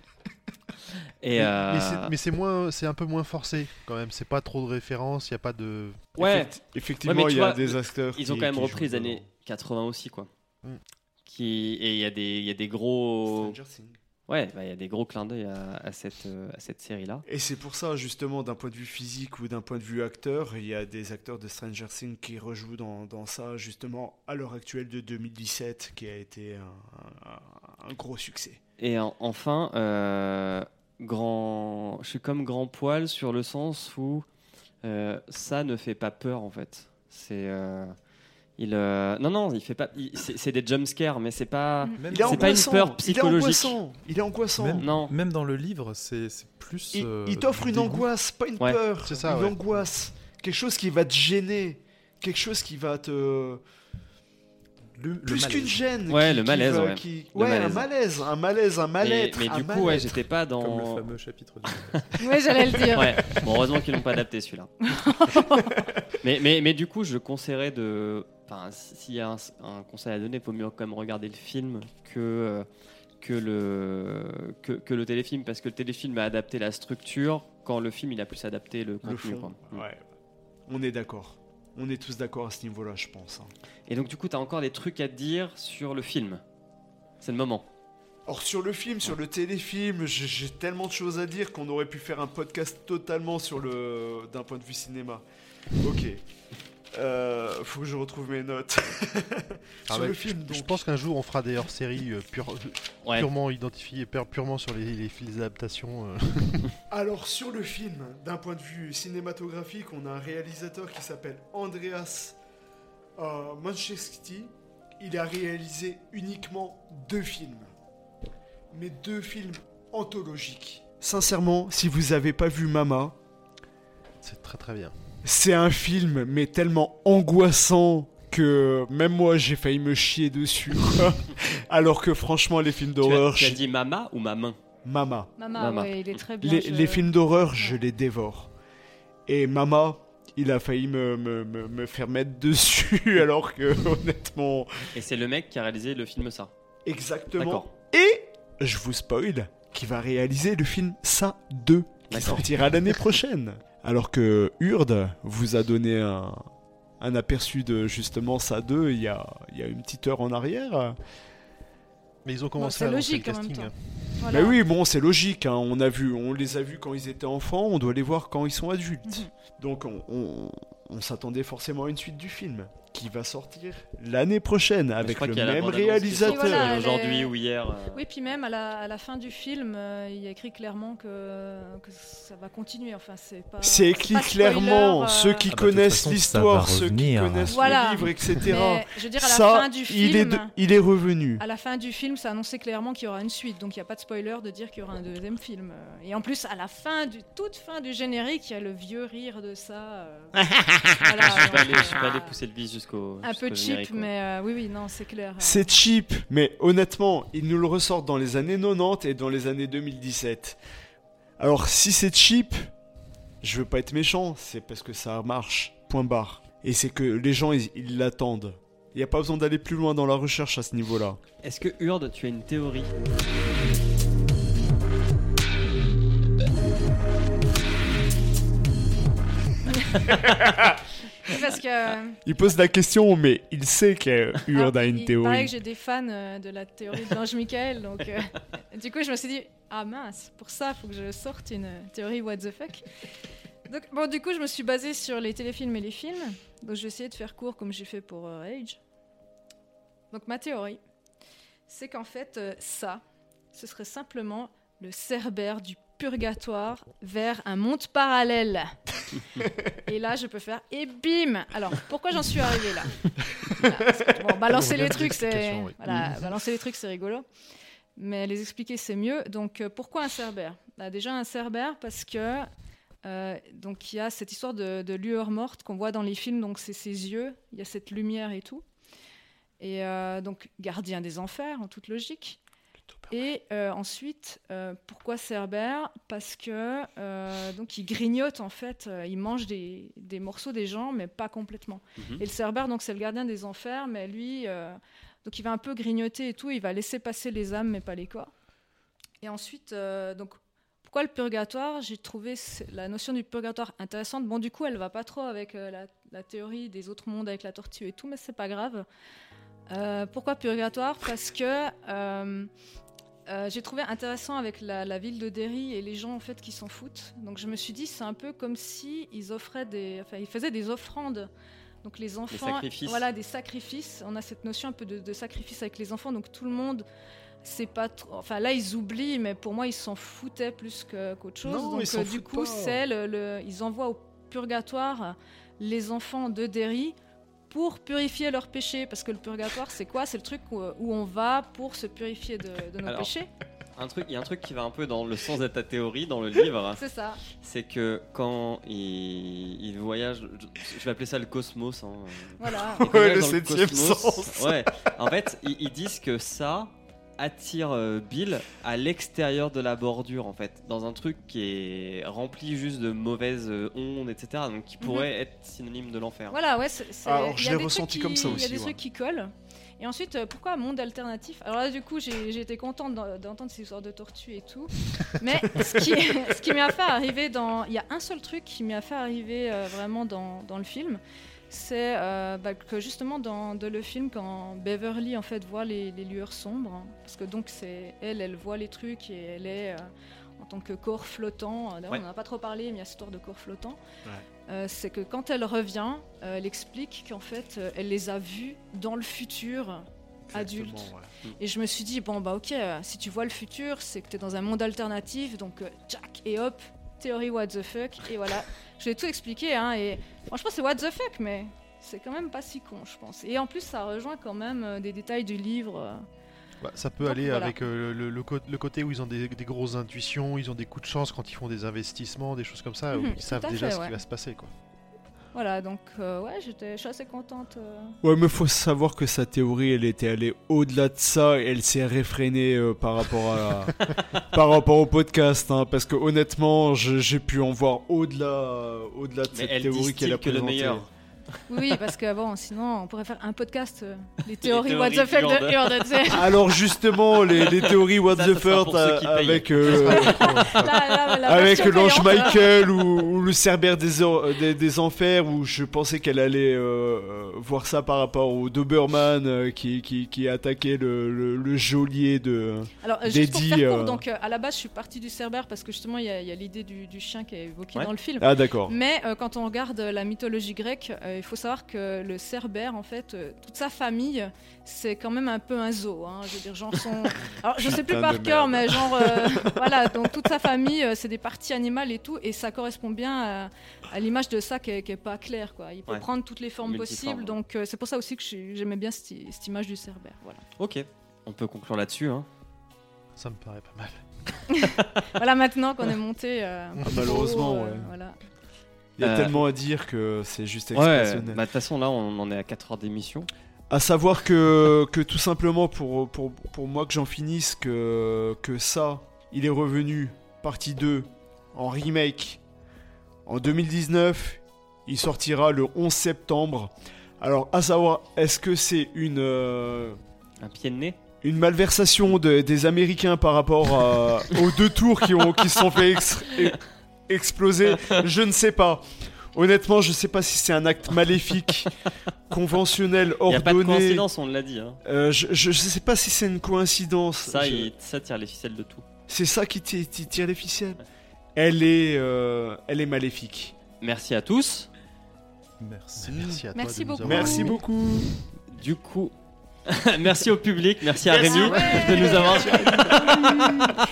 B: Et
D: Mais-
B: euh,
D: Mais c'est- moins, c'est un peu moins forcé quand même. C'est pas trop de références, il y a pas de.
B: ouais,
F: Effecti- effectivement, il y a
B: vois,
F: des acteurs.
B: ils ont quand même repris les années
F: dedans.
B: 80 aussi, quoi.
D: Mm.
B: Qui, et il y a des, il y a des gros,
F: Stranger Things.
B: ouais, bah, il y a des gros clins d'œil à, à cette, euh, à cette série-là.
F: Et c'est pour ça, justement, d'un point de vue physique ou d'un point de vue acteur, il y a des acteurs de Stranger Things qui rejouent dans, dans ça, justement, à l'heure actuelle de 2017, qui a été un, un- un gros succès.
B: Et en- enfin, euh, grand, je suis comme grand poil sur le sens où euh, ça ne fait pas peur en fait. C'est euh, il, euh, non non, il fait pas. il- C'est c'est des jumpscares, mais c'est pas.
F: Est
B: C'est pas une
F: angoissant,
B: peur
F: Il est
B: psychologique.
F: angoissant. Il est angoissant.
E: Même-
B: Non.
E: même dans le livre, c'est c'est plus.
F: Il,
E: euh,
F: il t'offre une
E: dégoût.
F: angoisse, pas une
B: Ouais.
F: peur.
D: C'est ça,
F: Une
D: ouais.
F: angoisse. Quelque chose qui va te gêner. Quelque chose qui va te.
E: Le, le
F: Plus
E: malaise.
F: qu'une gêne.
B: Ouais,
F: qui-
B: le
F: qui
B: malaise,
F: va-
B: ouais.
F: qui-
B: Le
F: Ouais, un
B: malaise.
F: malaise. Un malaise, un
B: Mais,
F: mal-être.
B: mais
F: un
B: du coup, ouais, j'étais pas
E: Comme le
B: dans.
E: fameux chapitre du.
C: Ouais, j'allais le dire.
B: Ouais. Bon, heureusement qu'ils l'ont pas adapté celui-là. mais, mais, mais du coup, je conseillerais de. Enfin, s'il y a un, un conseil à donner, il faut mieux quand même regarder le film que, euh, que, le, que, que le téléfilm, parce que le téléfilm a adapté la structure, quand le film il a plus adapté le
F: Le
B: contenu.
F: fond.
B: quoi.
F: Ouais. On est d'accord. On est tous d'accord à ce niveau-là, je pense. hein.
B: Et donc, du coup, tu as encore des trucs à te dire sur le film. C'est le moment.
F: Or sur le film, sur le téléfilm, j'ai j'ai tellement de choses à dire qu'on aurait pu faire un podcast totalement sur le d'un point de vue cinéma. Ok. Euh, faut que je retrouve mes notes.
D: Ah
F: sur
D: ouais,
F: le film,
D: Je
F: donc.
D: pense qu'un jour on fera des hors-séries euh, pure-
B: Ouais.
D: purement identifiées, pure- purement sur les, les, les adaptations. euh.
F: Alors sur le film, d'un point de vue cinématographique, on a un réalisateur qui s'appelle Andreas euh, Manchesky. Il a réalisé uniquement deux films, mais deux films anthologiques. Sincèrement, si vous avez pas vu Mama,
D: C'est très très bien.
F: C'est un film mais tellement angoissant que même moi j'ai failli me chier dessus. Alors que franchement les films
B: Tu as,
F: d'horreur,
B: tu as dit Mama ou ma main
F: Mama.
C: Mama,
B: Mama.
C: ouais, il est très bien.
F: Les,
C: je-
F: les films d'horreur, je les dévore. Et Mama, il a failli me, me, me, me faire mettre dessus, alors que honnêtement,
B: Et c'est le mec qui a réalisé le film Ça.
F: exactement.
B: D'accord.
F: Et je vous spoil, qui va réaliser le film Ça 2, qui sortira l'année prochaine. Alors que Urde vous a donné un, un aperçu de justement Ça 2 il y a, il y a une petite heure en arrière.
D: Mais ils ont commencé à annoncer
C: logique
D: le
C: en même
D: casting.
C: temps. Voilà.
F: Mais oui, bon, c'est logique. hein, On a vu, on les a vus quand ils étaient enfants. On doit les voir quand ils sont adultes.
C: Mhm.
F: Donc, on, on- on s'attendait forcément à une suite du film, qui va sortir l'année prochaine avec le même réalisateur.
C: Voilà,
B: aujourd'hui
C: est-
B: ou hier. euh,
C: Oui, puis même à la, à la fin du film, euh, il y a écrit clairement que, que ça va continuer. Enfin, c'est pas.
F: C'est écrit
C: pas spoiler,
F: clairement,
C: euh,
F: ceux qui
E: Ah bah,
F: connaissent
E: ça
F: l'histoire, ceux qui
E: revenir.
F: connaissent
C: Voilà.
F: le livre, etc.
C: Mais je veux dire, à la
F: Ça,
C: fin du
F: il, est
C: film.
F: de- il est revenu.
C: À la fin du film, c'est annoncé clairement qu'il y aura une suite, donc il n'y a pas de spoiler de dire qu'il y aura un deuxième film. Et en plus, à la fin, du toute fin du générique, il y a le vieux rire de ça. euh. Voilà,
B: Je suis pas
C: donc,
B: allé, je suis pas allé pousser le vis jusqu'au.
C: Un peu cheap, mais euh, oui, oui, non, c'est clair. euh.
F: C'est cheap, mais honnêtement, ils nous le ressortent dans les années 90 et dans les années 2017. Alors, si c'est cheap, je veux pas être méchant, c'est parce que ça marche. Point barre. Et c'est que les gens, ils l'attendent. Il n'y a pas besoin d'aller plus loin dans la recherche à ce niveau-là.
B: Est-ce que Urde, tu as une théorie?
C: parce que. euh,
F: Il pose la question, mais il sait Urde a
C: ah,
F: une
C: il paraît
F: théorie.
C: que j'ai des fans euh, de la théorie de l'ange Michael, donc euh, du coup je me suis dit ah mince, pour ça faut que je sorte une théorie what the fuck. Donc bon du coup je me suis basée sur les téléfilms et les films, donc je vais essayer de faire court comme j'ai fait pour euh, Age. Donc ma théorie, c'est qu'en fait euh, ça, ce serait simplement le cerbère du purgatoire vers un monde parallèle. et là, je peux faire et bim Alors, pourquoi j'en suis arrivée là? Voilà, Bon, balancer les trucs, c'est
D: oui.
C: voilà, balancer les trucs, c'est rigolo. Mais les expliquer, c'est mieux. Donc, euh, pourquoi un cerbère? Bah, Déjà, un cerbère parce que euh, donc il y a cette histoire de, de lueur morte qu'on voit dans les films. Donc, c'est ses yeux. Il y a cette lumière et tout. Et euh, donc, gardien des enfers, en toute logique. Et euh, ensuite, euh, pourquoi Cerbère Parce que euh, donc il grignote en fait, il mange des, des morceaux des gens, mais pas complètement.
B: Mhm.
C: Et le Cerbère, donc c'est le gardien des enfers, mais lui, donc il va un peu grignoter et tout, il va laisser passer les âmes, mais pas les corps. Et ensuite, donc pourquoi le purgatoire? J'ai trouvé la notion du purgatoire intéressante. Bon, du coup, elle va pas trop avec la, la théorie des autres mondes avec la tortue et tout, mais c'est pas grave. Euh, pourquoi purgatoire? Parce que euh, euh, j'ai trouvé intéressant avec la, la ville de Derry et les gens en fait qui s'en foutent. Donc je me suis dit c'est un peu comme si ils offraient des, enfin ils faisaient des offrandes. Donc les enfants,
B: sacrifices.
C: voilà des sacrifices. On a cette notion un peu de, de sacrifice avec les enfants. Donc tout le monde, c'est pas trop. Enfin là ils oublient, mais pour moi ils s'en foutaient plus qu'autre chose.
F: Non,
C: Donc
F: ils s'en
C: euh, du
F: foutent
C: coup
F: pas.
C: c'est le, le- ils envoient au purgatoire les enfants de Derry pour purifier leurs péchés. Parce que le purgatoire, c'est quoi? C'est le truc où, où on va pour se purifier de, de nos
B: Alors.
C: péchés.
B: Un truc, il y a un truc qui va un peu dans le sens de ta théorie dans le livre,
C: C'est ça.
B: c'est que quand il, il voyage, je, je vais appeler ça le cosmos. hein,
C: Voilà.
F: Ouais, le septième
B: cosmos,
F: sens.
B: Ouais. En fait, ils, ils disent que ça attire euh, Bill à l'extérieur de la bordure, en fait, dans un truc qui est rempli juste de mauvaises euh, ondes, etc. Donc qui pourrait être synonyme de l'enfer.
C: Voilà, ouais.
F: Alors, je l'ai ressenti comme ça
C: qui- Il y a
F: aussi,
C: des
F: ouais.
C: trucs qui collent. Et ensuite, euh, pourquoi un monde alternatif? Alors là, du coup, j'ai été contente d'en- d'entendre ces histoires de tortues et tout. Mais ce qui, ce qui m'a fait arriver dans... Il y a un seul truc qui m'a fait arriver euh, vraiment dans, dans le film. C'est euh, bah, que justement dans, le film, quand Beverly en fait voit les, les lueurs sombres, hein, parce que donc c'est elle, elle voit les trucs et elle est euh, en tant que corps flottant. D'ailleurs,
B: Ouais.
C: on n'en a pas trop parlé, mais il y a cette histoire de corps flottant.
F: Ouais.
C: Euh, c'est que quand elle revient, euh, elle explique qu'en fait, euh, elle les a vus dans le futur adulte.
F: Ouais.
C: Et je me suis dit, bon, bah ok, euh, si tu vois le futur, c'est que tu es dans un monde alternatif, donc euh, Jack et hop, théorie what the fuck, et voilà. je vais tout expliquer, hein, et franchement, c'est what the fuck, mais c'est quand même pas si con, je pense. Et en plus, ça rejoint quand même euh, des détails du livre. euh.
D: Bah, ça peut
C: Donc,
D: aller
C: voilà.
D: avec euh, le, le co- le côté où ils ont des, des grosses intuitions, ils ont des coups de chance quand ils font des investissements, des choses comme ça, où
C: Mhm,
D: ils savent déjà
C: fait,
D: ce
C: ouais.
D: qui va se passer. Quoi.
C: Voilà, donc euh, ouais, j'étais, je suis assez contente. euh.
F: Ouais, mais faut savoir que sa théorie, elle était allée au-delà de ça et elle s'est réfrénée euh, par rapport à par rapport au podcast, hein, parce que honnêtement, j'ai pu en voir au-delà, euh, au-delà de
B: Mais
F: cette
B: elle
F: théorie qu'elle a
B: que le
F: présentée.
B: meilleur.
C: Oui, parce que bon, sinon, on pourrait faire un podcast, euh, les théories
B: théories
C: what the fuck de.
F: Alors justement, les, les théories What
B: Ça,
F: the
B: ça sera
F: Fuck
B: pour ceux qui payent.
F: avec euh,
C: La- la- la
F: avec
C: version
F: l'ange
C: payante,
F: Michael ou, ou le Cerbère des, or- des, des enfers où je pensais qu'elle allait euh, euh, voir ça par rapport au Doberman euh, qui, qui, qui attaquait le, le, le geôlier de
C: Alors, euh, juste pour
F: Dédi,
C: faire court,
F: euh,
C: donc euh, à la base, je suis partie du Cerbère parce que justement, il y a, il y a l'idée du, du chien qui est évoqué
B: Ouais.
C: dans le film.
F: ah d'accord
C: Mais euh, quand on regarde la mythologie grecque, euh, il faut savoir que le cerbère, en fait, euh, toute sa famille, c'est quand même un peu un zoo. hein. Je veux dire, genre son. Alors, je sais plus par cœur, mais genre, euh, voilà. Donc toute sa famille, euh, c'est des parties animales et tout, et ça correspond bien à, à l'image de ça qui est, qui est pas claire, quoi. Il peut
B: Ouais.
C: prendre toutes les formes
B: Multiforme,
C: possibles, donc euh, c'est pour ça aussi que j'aimais bien cette, cette image du cerbère. Voilà.
B: Ok, on peut conclure là-dessus. Hein.
D: Ça me paraît pas mal.
C: voilà, maintenant qu'on est monté. euh, peu
F: malheureusement,
C: haut, euh,
F: ouais.
C: Voilà.
F: Il y a
B: Euh,
F: tellement à dire que c'est juste
B: Ouais, bah,
F: exceptionnel.
B: de toute façon, là, on en est à 4 heures d'émission.
F: À savoir que, que tout simplement, pour, pour, pour moi que j'en finisse, que, que ça, il est revenu, partie 2, en remake, en 2019. Il sortira le 11 septembre. Alors, à savoir, est-ce que c'est une, euh,
B: Un pied de nez?
F: une malversation de- des Américains par rapport à- aux deux tours qui, ont, qui se sont fait ex- e- exploser Je ne sais pas. Honnêtement, je ne sais pas si c'est un acte maléfique, conventionnel,
B: Il n'y a pas de
F: ordonné.
B: coïncidence, on l'a dit. Hein.
F: Euh, je, je, je sais pas si c'est une coïncidence.
B: Ça,
F: Je-
B: il, ça tire les ficelles de tout.
F: C'est ça qui ti- ti- tire les ficelles. Elle est, euh, elle est maléfique.
B: Merci à tous.
E: Merci.
D: Merci à toi
C: Merci
D: de nous
C: beaucoup.
D: avoir
F: Merci beaucoup.
B: Du coup, merci au public, merci à. Rémi
C: ouais.
B: de nous avoir,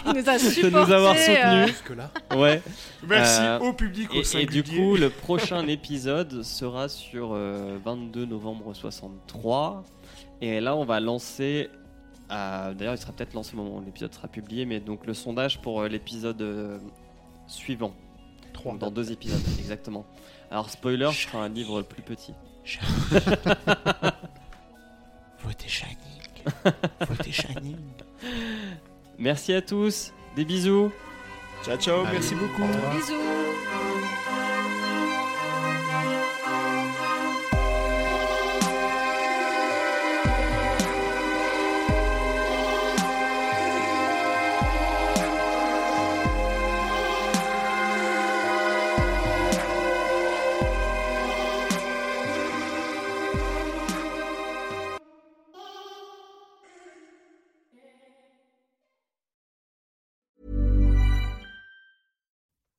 C: Il nous a
B: de nous avoir
C: euh,
B: soutenus. Ouais.
F: Merci
B: Euh,
F: au public, au
B: Et, du coup, le prochain épisode sera sur euh, 22 novembre 63. Et là, on va lancer. euh, D'ailleurs, il sera peut-être lancé au moment où l'épisode sera publié, mais donc le sondage pour euh, l'épisode euh, suivant.
D: Trois.
B: Donc, dans deux épisodes, exactement. Alors, spoiler, ce sera un livre plus petit.
F: Votez Shining. Votez Shining.
B: Merci à tous, des bisous.
F: Ciao, ciao,
D: Allez,
F: merci beaucoup.
C: Bisous.